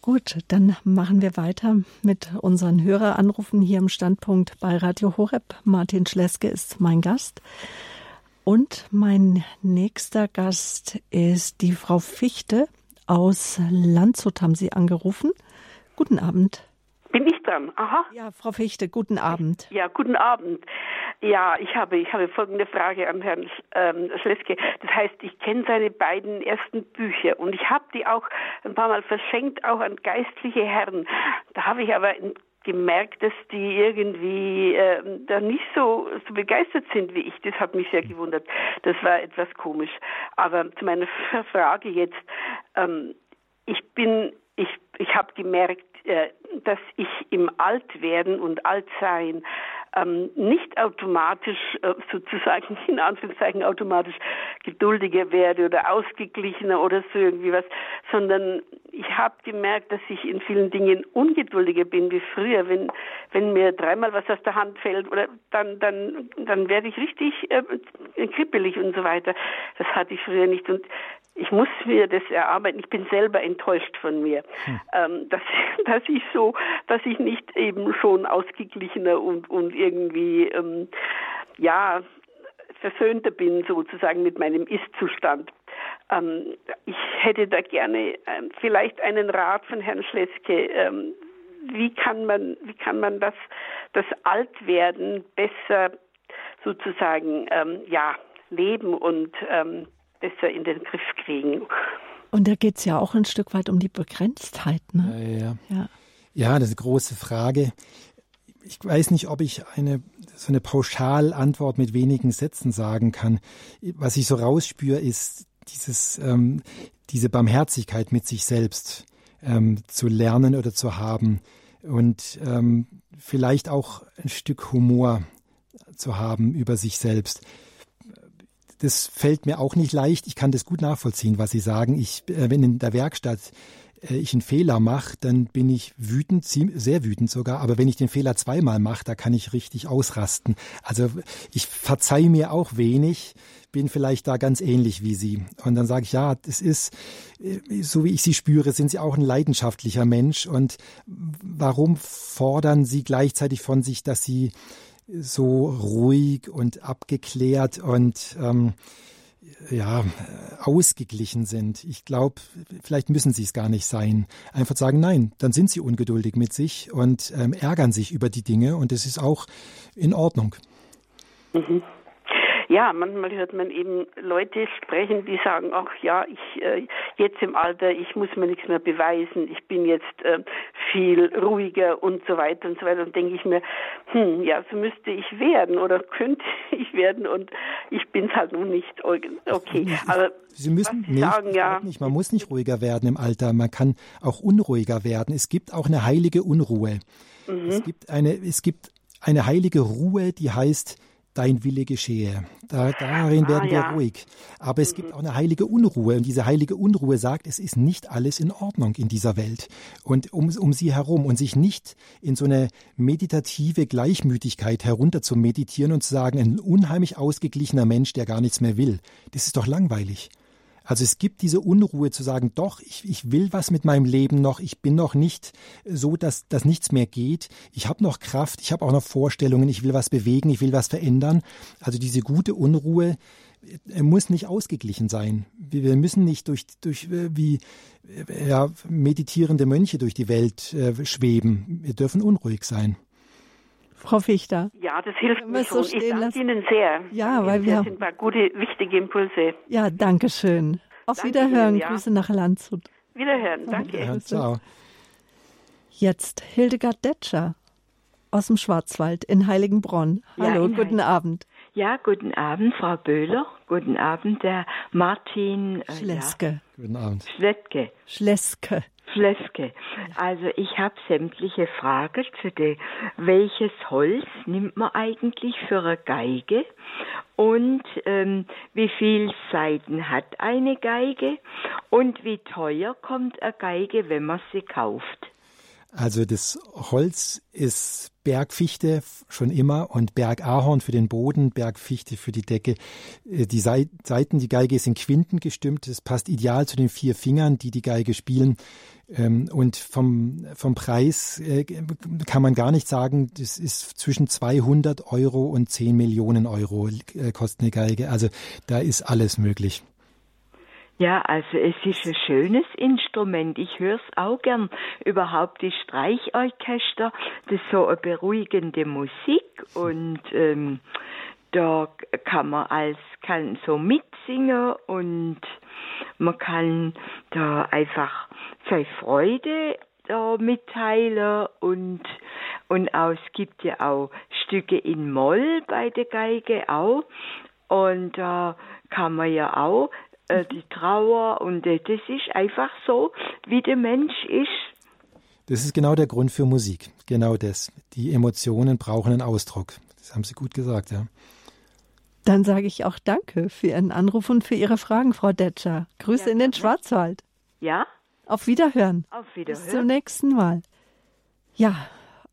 Gut, dann machen wir weiter mit unseren Höreranrufen hier im Standpunkt bei Radio Horeb. Martin Schleske ist mein Gast. Und mein nächster Gast ist die Frau Fichte aus Landshut, haben Sie angerufen. Guten Abend.
Bin ich dran? Aha.
Ja, Frau Fichte, guten Abend.
Ja, guten Abend. Ja, ich habe, ich habe folgende Frage an Herrn ähm, Schleske. Das heißt, ich kenne seine beiden ersten Bücher und ich habe die auch ein paar Mal verschenkt, auch an geistliche Herren. Da habe ich aber gemerkt, dass die irgendwie äh, da nicht so, so begeistert sind wie ich. Das hat mich sehr gewundert. Das war etwas komisch. Aber zu meiner Frage jetzt. Ähm, ich bin, ich, ich habe gemerkt, dass ich im Altwerden und Altsein ähm, nicht automatisch, äh, sozusagen in Anführungszeichen automatisch geduldiger werde oder ausgeglichener oder so irgendwie was, sondern ich habe gemerkt, dass ich in vielen Dingen ungeduldiger bin wie früher. Wenn, wenn mir dreimal was aus der Hand fällt oder dann, dann, dann werde ich richtig äh, kribbelig und so weiter. Das hatte ich früher nicht und ich muss mir das erarbeiten. Ich bin selber enttäuscht von mir, hm. ähm, dass, dass ich so, dass ich nicht eben schon ausgeglichener und, und irgendwie, ähm, ja, versöhnter bin sozusagen mit meinem Ist-Zustand. Ähm, ich hätte da gerne ähm, vielleicht einen Rat von Herrn Schleske. Ähm, wie kann man, wie kann man das, das Altwerden besser sozusagen, ja, leben und ähm, besser in den Griff kriegen.
Und da geht es ja auch ein Stück weit um die Begrenztheit. Ne?
Ja, ja. ja. ja, das ist eine große Frage. Ich weiß nicht, ob ich eine so eine Pauschalantwort mit wenigen Sätzen sagen kann. Was ich so rausspüre, ist dieses, ähm, diese Barmherzigkeit mit sich selbst ähm, zu lernen oder zu haben und ähm, vielleicht auch ein Stück Humor zu haben über sich selbst das fällt mir auch nicht leicht. Ich kann das gut nachvollziehen, was Sie sagen. Ich, äh, wenn in der Werkstatt äh, ich einen Fehler mache, dann bin ich wütend, sehr wütend sogar. Aber wenn ich den Fehler zweimal mache, da kann ich richtig ausrasten. Also ich verzeihe mir auch wenig, bin vielleicht da ganz ähnlich wie Sie. Und dann sage ich, ja, das ist, äh, so wie ich Sie spüre, sind Sie auch ein leidenschaftlicher Mensch. Und warum fordern Sie gleichzeitig von sich, dass Sie so ruhig und abgeklärt und ähm, ja, ausgeglichen sind. Ich glaube, vielleicht müssen sie es gar nicht sein. Einfach sagen, nein, dann sind sie ungeduldig mit sich und ähm, ärgern sich über die Dinge und es ist auch in Ordnung.
Mhm. Ja, manchmal hört man eben Leute sprechen, die sagen, ach ja, ich äh, jetzt im Alter, ich muss mir nichts mehr beweisen, ich bin jetzt äh, viel ruhiger und so weiter und so weiter. Und denke ich mir, hm, ja, so müsste ich werden oder könnte ich werden und ich bin es halt noch nicht. Okay,
aber Sie müssen nicht, sagen, ja. nicht, man muss nicht ruhiger werden im Alter, man kann auch unruhiger werden. Es gibt auch eine heilige Unruhe. Mhm. Es gibt eine, es gibt eine heilige Ruhe, die heißt, dein Wille geschehe. Da, darin ah, werden wir ja. ruhig. Aber es mhm. gibt auch eine heilige Unruhe. Und diese heilige Unruhe sagt, es ist nicht alles in Ordnung in dieser Welt und um, um sie herum und sich nicht in so eine meditative Gleichmütigkeit herunter zu meditieren und zu sagen, ein unheimlich ausgeglichener Mensch, der gar nichts mehr will. Das ist doch langweilig. Also es gibt diese Unruhe zu sagen, doch, ich, ich will was mit meinem Leben noch, ich bin noch nicht so, dass, dass nichts mehr geht, ich habe noch Kraft, ich habe auch noch Vorstellungen, ich will was bewegen, ich will was verändern. Also diese gute Unruhe äh, muss nicht ausgeglichen sein. Wir müssen nicht durch, durch äh, wie äh, ja, meditierende Mönche durch die Welt äh, schweben. Wir dürfen unruhig sein.
Frau Fichter.
Ja, das hilft mir schon. So ich danke lassen. Ihnen sehr.
Ja, weil wir
das sind mal gute, wichtige Impulse.
Ja, danke schön. Auf danke Wiederhören. Ihnen, ja. Grüße nach Landshut.
Wiederhören. Danke.
Ja, ciao.
Jetzt Hildegard Detscher aus dem Schwarzwald in Heiligenbronn. Hallo, ja, guten Abend.
Ja, guten Abend, Frau Böhler. Guten Abend, der Martin
äh, Schleske. Ja.
Guten Abend.
Schleske.
Schleske.
Fleske. Also ich habe sämtliche Fragen zu dem, welches Holz nimmt man eigentlich für eine Geige und ähm, wie viel Seiten hat eine Geige und wie teuer kommt eine Geige, wenn man sie kauft?
Also das Holz ist Bergfichte schon immer und Bergahorn für den Boden, Bergfichte für die Decke. Äh, die Seiten, die Geige ist in Quinten gestimmt. Das passt ideal zu den vier Fingern, die die Geige spielen. Ähm, und vom, vom Preis äh, kann man gar nicht sagen, das ist zwischen 200 Euro und 10 Millionen Euro äh, kostet eine Geige. Also da ist alles möglich.
Ja, also es ist ein schönes Instrument. Ich höre es auch gern. Überhaupt die Streichorchester, das ist so eine beruhigende Musik und ähm, da kann man als kann so mitsingen und man kann da einfach seine Freude da mitteilen und und auch, es gibt ja auch Stücke in Moll bei der Geige auch und da kann man ja auch äh, die Trauer und äh, das ist einfach so, wie der Mensch ist.
Das ist genau der Grund für Musik. Genau das. Die Emotionen brauchen einen Ausdruck. Das haben Sie gut gesagt, ja.
Dann sage ich auch Danke für Ihren Anruf und für Ihre Fragen, Frau Detscher. Grüße ja, in den Schwarzwald.
Ja.
Auf Wiederhören.
Auf Wiederhören.
Bis zum nächsten Mal. Ja,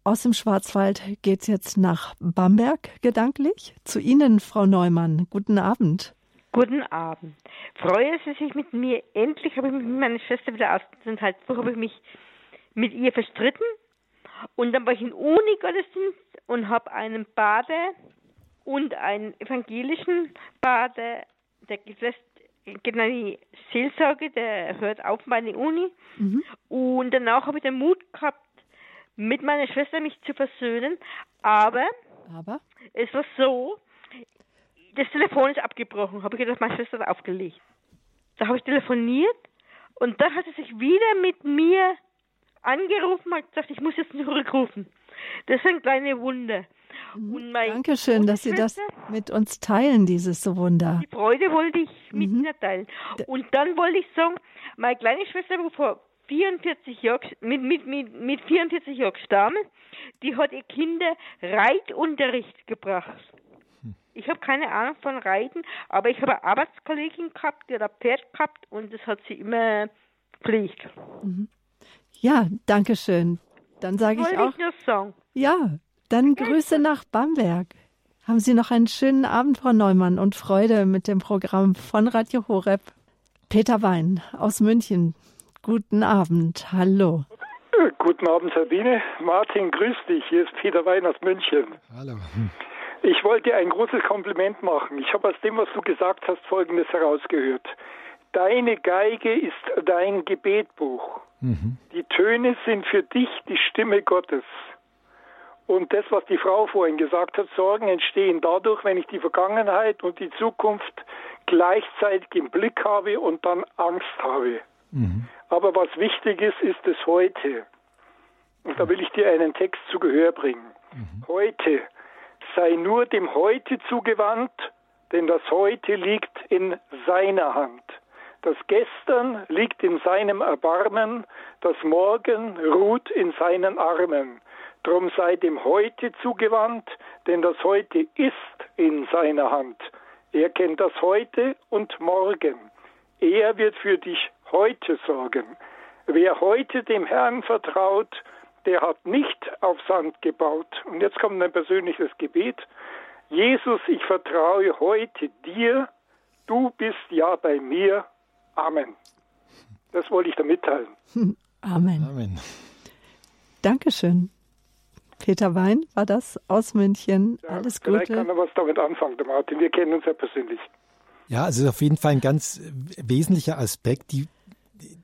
aus dem Schwarzwald geht es jetzt nach Bamberg gedanklich. Zu Ihnen, Frau Neumann. Guten Abend.
Guten Abend. Freue Sie sich mit mir? Endlich habe ich mich mit meiner Schwester wieder ausgeteilt. Vorher habe ich mich mit ihr verstritten. Und dann war ich in Uni-Gottesdienst und habe einen Bade und einen evangelischen Bade, der lässt genau die Seelsorge, der hört auf meine Uni. Mhm. Und danach habe ich den Mut gehabt, mit meiner Schwester mich zu versöhnen. Aber,
Aber?
es war so, das Telefon ist abgebrochen, habe ich gedacht, meine Schwester hat aufgelegt. Da habe ich telefoniert und dann hat sie sich wieder mit mir angerufen und gesagt, ich muss jetzt zurückrufen. Das ist ein kleines Wunder.
Mhm. Dankeschön, dass Sie das mit uns teilen, dieses Wunder.
Die Freude wollte ich mit mhm. Ihnen teilen. Und dann wollte ich sagen, meine kleine Schwester, die vor 44 Jahren, mit, mit, mit, mit 44 Jahren gestorben, die hat ihr Kinder Reitunterricht gebracht. Ich habe keine Ahnung von Reiten, aber ich habe eine Arbeitskollegin gehabt, die hat ein Pferd gehabt und das hat sie immer gepflegt.
Mhm. Ja, danke schön. Dann sage ich auch.
Ich nur sagen.
Ja, dann Grüße nach Bamberg. Haben Sie noch einen schönen Abend, Frau Neumann, und Freude mit dem Programm von Radio Horeb. Peter Wein aus München. Guten Abend. Hallo.
Guten Abend, Sabine. Martin, grüß dich. Hier ist Peter Wein aus München.
Hallo.
Ich wollte ein großes Kompliment machen. Ich habe aus dem, was du gesagt hast, Folgendes herausgehört. Deine Geige ist dein Gebetbuch. Mhm. Die Töne sind für dich die Stimme Gottes. Und das, was die Frau vorhin gesagt hat, Sorgen entstehen dadurch, wenn ich die Vergangenheit und die Zukunft gleichzeitig im Blick habe und dann Angst habe. Mhm. Aber was wichtig ist, ist das Heute. Und da will ich dir einen Text zu Gehör bringen. Mhm. Heute sei nur dem Heute zugewandt, denn das Heute liegt in seiner Hand. Das Gestern liegt in seinem Erbarmen, das Morgen ruht in seinen Armen. Drum sei dem Heute zugewandt, denn das Heute ist in seiner Hand. Er kennt das Heute und Morgen. Er wird für dich heute sorgen. Wer heute dem Herrn vertraut, der hat nicht auf Sand gebaut. Und jetzt kommt ein persönliches Gebet. Jesus, ich vertraue heute dir. Du bist ja bei mir. Amen. Das wollte ich da mitteilen.
Amen. Amen. Dankeschön. Peter Wein war das aus München. Ja, Alles Gute.
Vielleicht kann er was damit anfangen, der Martin. Wir kennen uns ja persönlich.
Ja, also auf jeden Fall ein ganz wesentlicher Aspekt. Die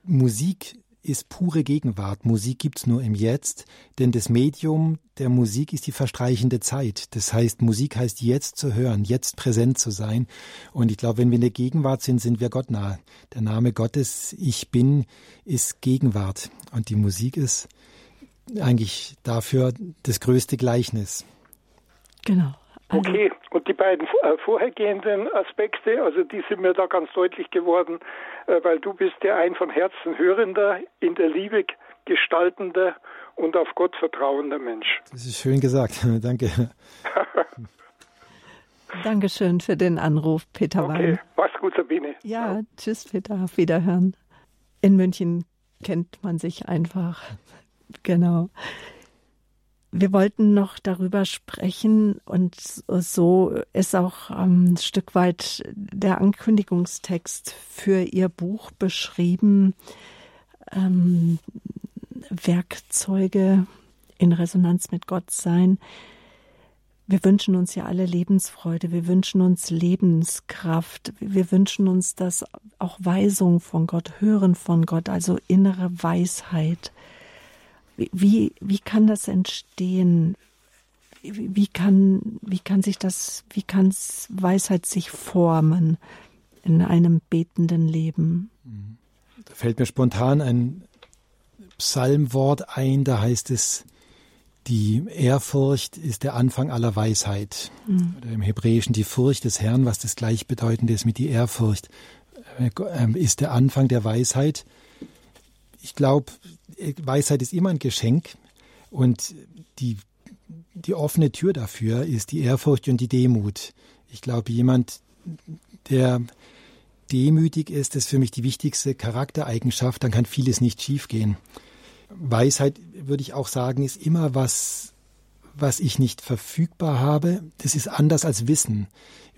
Musik ist pure Gegenwart. Musik gibt's nur im Jetzt, denn das Medium der Musik ist die verstreichende Zeit. Das heißt, Musik heißt jetzt zu hören, jetzt präsent zu sein. Und ich glaube, wenn wir in der Gegenwart sind, sind wir Gott nah. Der Name Gottes, ich bin, ist Gegenwart. Und die Musik ist eigentlich dafür das größte Gleichnis.
Genau.
Also okay, und die beiden äh, vorhergehenden Aspekte, also die sind mir da ganz deutlich geworden, äh, weil du bist ja ein von Herzen hörender, in der Liebe gestaltender und auf Gott vertrauender Mensch.
Das ist schön gesagt, danke.
Dankeschön für den Anruf, Peter okay. Wein.
Mach's gut, Sabine.
Ja, ja, tschüss, Peter, auf Wiederhören. In München kennt man sich einfach Genau. Wir wollten noch darüber sprechen und so ist auch ein Stück weit der Ankündigungstext für Ihr Buch beschrieben. Ähm, Werkzeuge in Resonanz mit Gott sein. Wir wünschen uns ja alle Lebensfreude, wir wünschen uns Lebenskraft, wir wünschen uns das auch Weisung von Gott, Hören von Gott, also innere Weisheit. Wie, wie kann das entstehen? Wie kann, wie kann sich das, wie kann Weisheit sich formen in einem betenden Leben?
Da fällt mir spontan ein Psalmwort ein, da heißt es, die Ehrfurcht ist der Anfang aller Weisheit. Mhm. Oder im Hebräischen die Furcht des Herrn, was das gleichbedeutende ist mit die Ehrfurcht, äh, ist der Anfang der Weisheit. Ich glaube, Weisheit ist immer ein Geschenk und die, die offene Tür dafür ist die Ehrfurcht und die Demut. Ich glaube, jemand, der demütig ist, ist für mich die wichtigste Charaktereigenschaft, dann kann vieles nicht schiefgehen. Weisheit, würde ich auch sagen, ist immer was, was ich nicht verfügbar habe. Das ist anders als Wissen.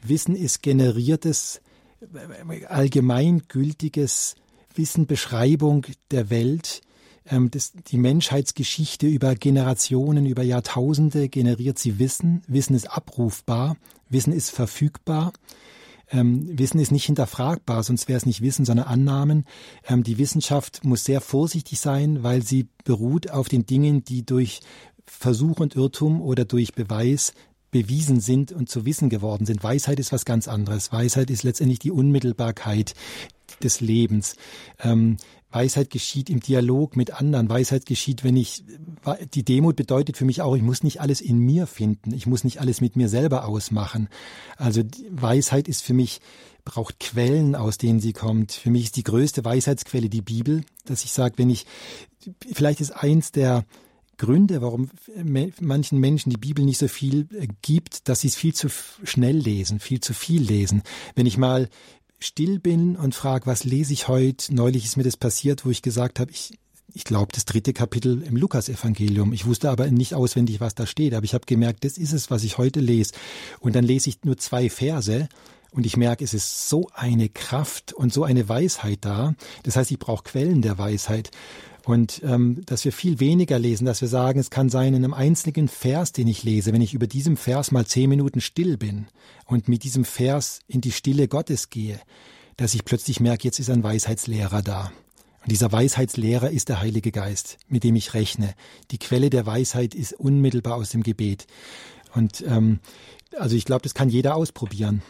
Wissen ist generiertes, allgemeingültiges Wissen, Beschreibung der Welt. Ähm, das, die Menschheitsgeschichte über Generationen, über Jahrtausende generiert sie Wissen. Wissen ist abrufbar. Wissen ist verfügbar. Ähm, Wissen ist nicht hinterfragbar, sonst wäre es nicht Wissen, sondern Annahmen. Ähm, die Wissenschaft muss sehr vorsichtig sein, weil sie beruht auf den Dingen, die durch Versuch und Irrtum oder durch Beweis bewiesen sind und zu Wissen geworden sind. Weisheit ist was ganz anderes. Weisheit ist letztendlich die Unmittelbarkeit des Lebens. Ähm, Weisheit geschieht im Dialog mit anderen. Weisheit geschieht, wenn ich, die Demut bedeutet für mich auch, ich muss nicht alles in mir finden. Ich muss nicht alles mit mir selber ausmachen. Also Weisheit ist für mich, braucht Quellen, aus denen sie kommt. Für mich ist die größte Weisheitsquelle die Bibel, dass ich sage, wenn ich, vielleicht ist eins der, Gründe, warum manchen Menschen die Bibel nicht so viel äh, gibt, dass sie es viel zu schnell lesen, viel zu viel lesen. Wenn ich mal still bin und frage, was lese ich heute? Neulich ist mir das passiert, wo ich gesagt habe, ich, ich glaube, das dritte Kapitel im Lukasevangelium. Ich wusste aber nicht auswendig, was da steht, aber ich habe gemerkt, das ist es, was ich heute lese. Und dann lese ich nur zwei Verse und ich merke, es ist so eine Kraft und so eine Weisheit da. Das heißt, ich brauche Quellen der Weisheit. Und ähm, dass wir viel weniger lesen, dass wir sagen, es kann sein, in einem einzigen Vers, den ich lese, wenn ich über diesem Vers mal zehn Minuten still bin und mit diesem Vers in die Stille Gottes gehe, dass ich plötzlich merke, jetzt ist ein Weisheitslehrer da. Und dieser Weisheitslehrer ist der Heilige Geist, mit dem ich rechne. Die Quelle der Weisheit ist unmittelbar aus dem Gebet. Und ähm, also ich glaube, das kann jeder ausprobieren.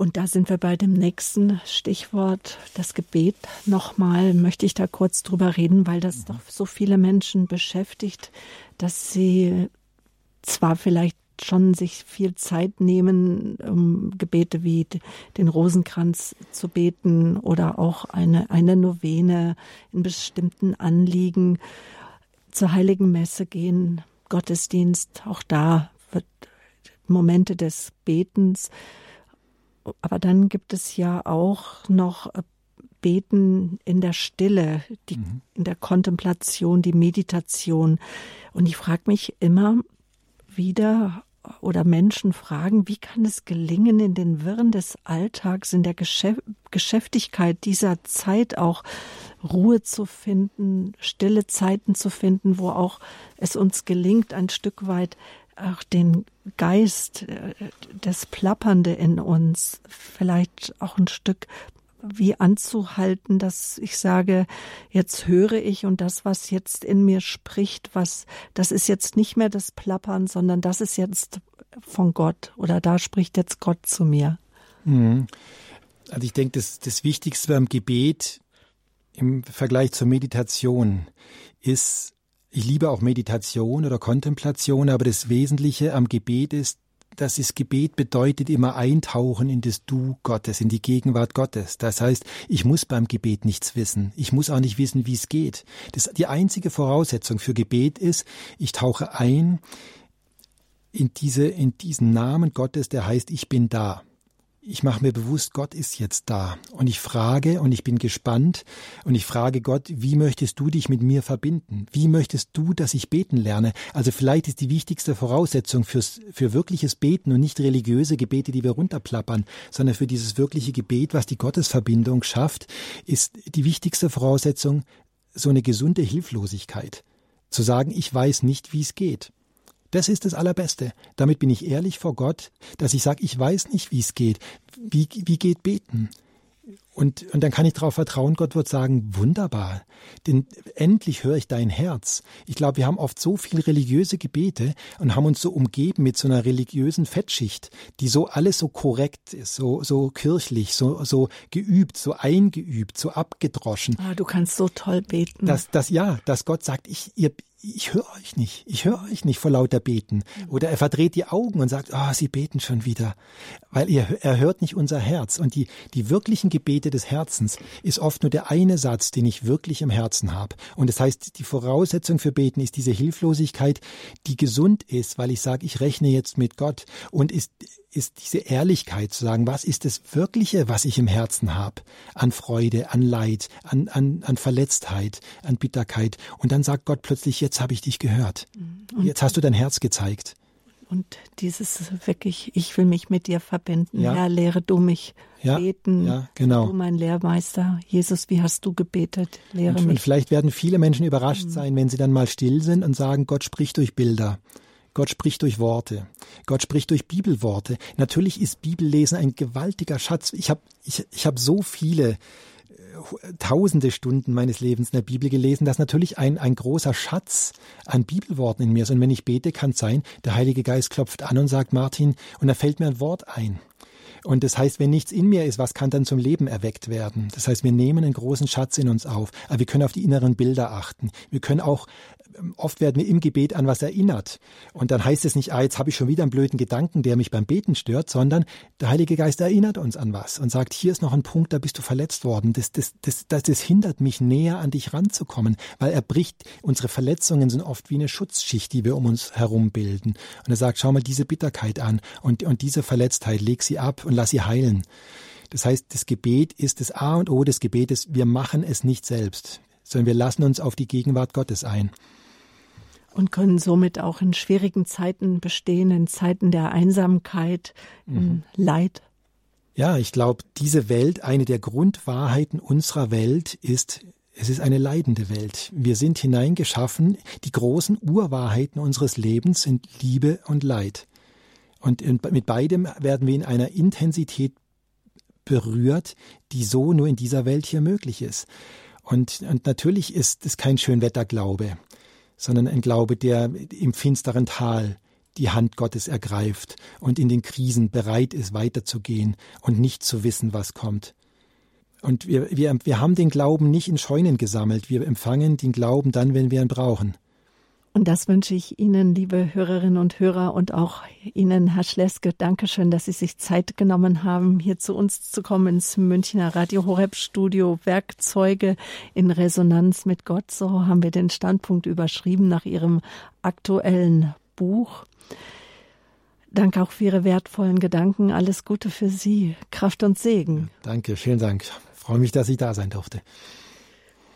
Und da sind wir bei dem nächsten Stichwort, das Gebet. Nochmal möchte ich da kurz drüber reden, weil das doch so viele Menschen beschäftigt, dass sie zwar vielleicht schon sich viel Zeit nehmen, um Gebete wie den Rosenkranz zu beten oder auch eine, eine Novene in bestimmten Anliegen zur Heiligen Messe gehen, Gottesdienst, auch da wird Momente des Betens aber dann gibt es ja auch noch äh, Beten in der Stille, die, mhm. in der Kontemplation, die Meditation. Und ich frage mich immer wieder, oder Menschen fragen, wie kann es gelingen, in den Wirren des Alltags, in der Geschäft Geschäftigkeit dieser Zeit auch Ruhe zu finden, stille Zeiten zu finden, wo auch es uns gelingt, ein Stück weit auch den Geist, äh, das Plappernde in uns, vielleicht auch ein Stück wie anzuhalten, dass ich sage, jetzt höre ich und das, was jetzt in mir spricht, was, das ist jetzt nicht mehr das Plappern, sondern das ist jetzt von Gott oder da spricht jetzt Gott zu mir.
Mhm. Also ich denke, das, das Wichtigste beim Gebet im Vergleich zur Meditation ist ich liebe auch Meditation oder Kontemplation, aber das Wesentliche am Gebet ist, dass das Gebet bedeutet immer eintauchen in das Du Gottes, in die Gegenwart Gottes. Das heißt, ich muss beim Gebet nichts wissen. Ich muss auch nicht wissen, wie es geht. Das, die einzige Voraussetzung für Gebet ist, ich tauche ein in diese, in diesen Namen Gottes, der heißt, ich bin da. Ich mache mir bewusst, Gott ist jetzt da. Und ich frage und ich bin gespannt und ich frage Gott, wie möchtest du dich mit mir verbinden? Wie möchtest du, dass ich beten lerne? Also vielleicht ist die wichtigste Voraussetzung fürs, für wirkliches Beten und nicht religiöse Gebete, die wir runterplappern, sondern für dieses wirkliche Gebet, was die Gottesverbindung schafft, ist die wichtigste Voraussetzung so eine gesunde Hilflosigkeit. Zu sagen, ich weiß nicht, wie es geht. Das ist das Allerbeste. Damit bin ich ehrlich vor Gott, dass ich sage, ich weiß nicht, wie es geht. Wie, wie geht beten? Und, und dann kann ich darauf vertrauen, Gott wird sagen, wunderbar, denn endlich höre ich dein Herz. Ich glaube, wir haben oft so viel religiöse Gebete und haben uns so umgeben mit so einer religiösen Fettschicht, die so alles so korrekt ist, so, so kirchlich, so, so geübt, so eingeübt, so abgedroschen.
Ah, du kannst so toll beten.
Dass, dass, ja, dass Gott sagt, ich, ihr, ich höre euch nicht, ich höre euch nicht vor lauter Beten. Oder er verdreht die Augen und sagt, ah, oh, sie beten schon wieder. Weil er, er hört nicht unser Herz. Und die, die wirklichen Gebete des Herzens ist oft nur der eine Satz, den ich wirklich im Herzen habe. Und das heißt, die Voraussetzung für Beten ist diese Hilflosigkeit, die gesund ist, weil ich sage, ich rechne jetzt mit Gott und ist, ist diese Ehrlichkeit zu sagen, was ist das Wirkliche, was ich im Herzen habe, an Freude, an Leid, an, an, an Verletztheit, an Bitterkeit. Und dann sagt Gott plötzlich, jetzt habe ich dich gehört. Und jetzt hast du dein Herz gezeigt.
Und dieses wirklich, ich will mich mit dir verbinden. Ja. Herr, lehre du mich ja, beten.
Ja, genau.
Du mein Lehrmeister. Jesus, wie hast du gebetet? Lehre
und,
mich.
Und vielleicht werden viele Menschen überrascht mhm. sein, wenn sie dann mal still sind und sagen, Gott spricht durch Bilder. Gott spricht durch Worte. Gott spricht durch Bibelworte. Natürlich ist Bibellesen ein gewaltiger Schatz. Ich habe ich, ich hab so viele äh, tausende Stunden meines Lebens in der Bibel gelesen, dass natürlich ein, ein großer Schatz an Bibelworten in mir ist. Und wenn ich bete, kann es sein, der Heilige Geist klopft an und sagt, Martin, und da fällt mir ein Wort ein. Und das heißt, wenn nichts in mir ist, was kann dann zum Leben erweckt werden? Das heißt, wir nehmen einen großen Schatz in uns auf, aber wir können auf die inneren Bilder achten. Wir können auch oft werden wir im Gebet an was erinnert. Und dann heißt es nicht, ah, jetzt habe ich schon wieder einen blöden Gedanken, der mich beim Beten stört, sondern der Heilige Geist erinnert uns an was und sagt, hier ist noch ein Punkt, da bist du verletzt worden. Das, das, das, das, das hindert mich näher an dich ranzukommen, weil er bricht, unsere Verletzungen sind oft wie eine Schutzschicht, die wir um uns herum bilden. Und er sagt, schau mal diese Bitterkeit an und, und diese Verletztheit, leg sie ab und lass sie heilen. Das heißt, das Gebet ist das A und O des Gebetes. Wir machen es nicht selbst, sondern wir lassen uns auf die Gegenwart Gottes ein
und können somit auch in schwierigen Zeiten bestehen, in Zeiten der Einsamkeit, mhm. Leid.
Ja, ich glaube, diese Welt, eine der Grundwahrheiten unserer Welt ist, es ist eine leidende Welt. Wir sind hineingeschaffen, die großen Urwahrheiten unseres Lebens sind Liebe und Leid. Und mit beidem werden wir in einer Intensität berührt, die so nur in dieser Welt hier möglich ist. Und, und natürlich ist es kein Schönwetterglaube sondern ein Glaube, der im finsteren Tal die Hand Gottes ergreift und in den Krisen bereit ist, weiterzugehen und nicht zu wissen, was kommt. Und wir, wir, wir haben den Glauben nicht in Scheunen gesammelt, wir empfangen den Glauben dann, wenn wir ihn brauchen.
Und das wünsche ich Ihnen, liebe Hörerinnen und Hörer, und auch Ihnen, Herr Schleske. Dankeschön, dass Sie sich Zeit genommen haben, hier zu uns zu kommen ins Münchner Radio Horeb Studio Werkzeuge in Resonanz mit Gott. So haben wir den Standpunkt überschrieben nach Ihrem aktuellen Buch. Danke auch für Ihre wertvollen Gedanken. Alles Gute für Sie. Kraft und Segen.
Danke, vielen Dank. Ich freue mich, dass ich da sein durfte.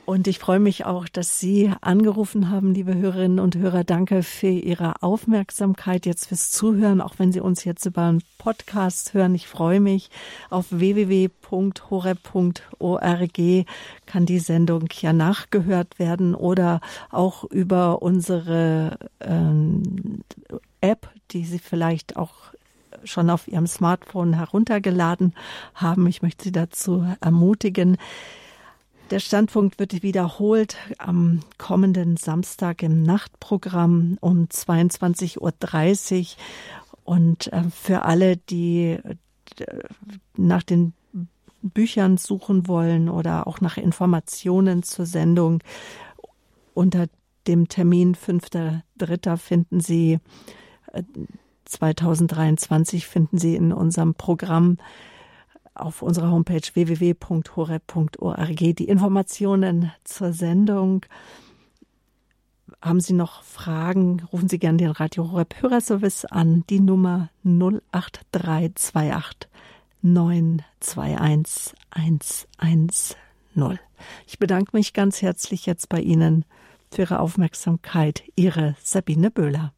Und ich freue mich auch, dass Sie angerufen haben, liebe Hörerinnen und Hörer. Danke für Ihre Aufmerksamkeit, jetzt fürs Zuhören, auch wenn Sie uns jetzt über einen Podcast hören. Ich freue mich. Auf www.horeb.org kann die Sendung ja nachgehört werden oder auch über unsere ähm, App, die Sie vielleicht auch schon auf Ihrem Smartphone heruntergeladen haben. Ich möchte Sie dazu ermutigen. Der Standpunkt wird wiederholt am kommenden Samstag im Nachtprogramm um 22.30 Uhr. Und äh, für alle, die äh, nach den Büchern suchen wollen oder auch nach Informationen zur Sendung, unter dem Termin 5.3. finden Sie 2023 äh, finden Sie in unserem Programm auf unserer Homepage www.horeb.org die Informationen zur Sendung. Haben Sie noch Fragen, rufen Sie gerne den Radio Horeb Hörerservice an, die Nummer 08328 921 110. Ich bedanke mich ganz herzlich jetzt bei Ihnen für Ihre Aufmerksamkeit. Ihre Sabine Böhler.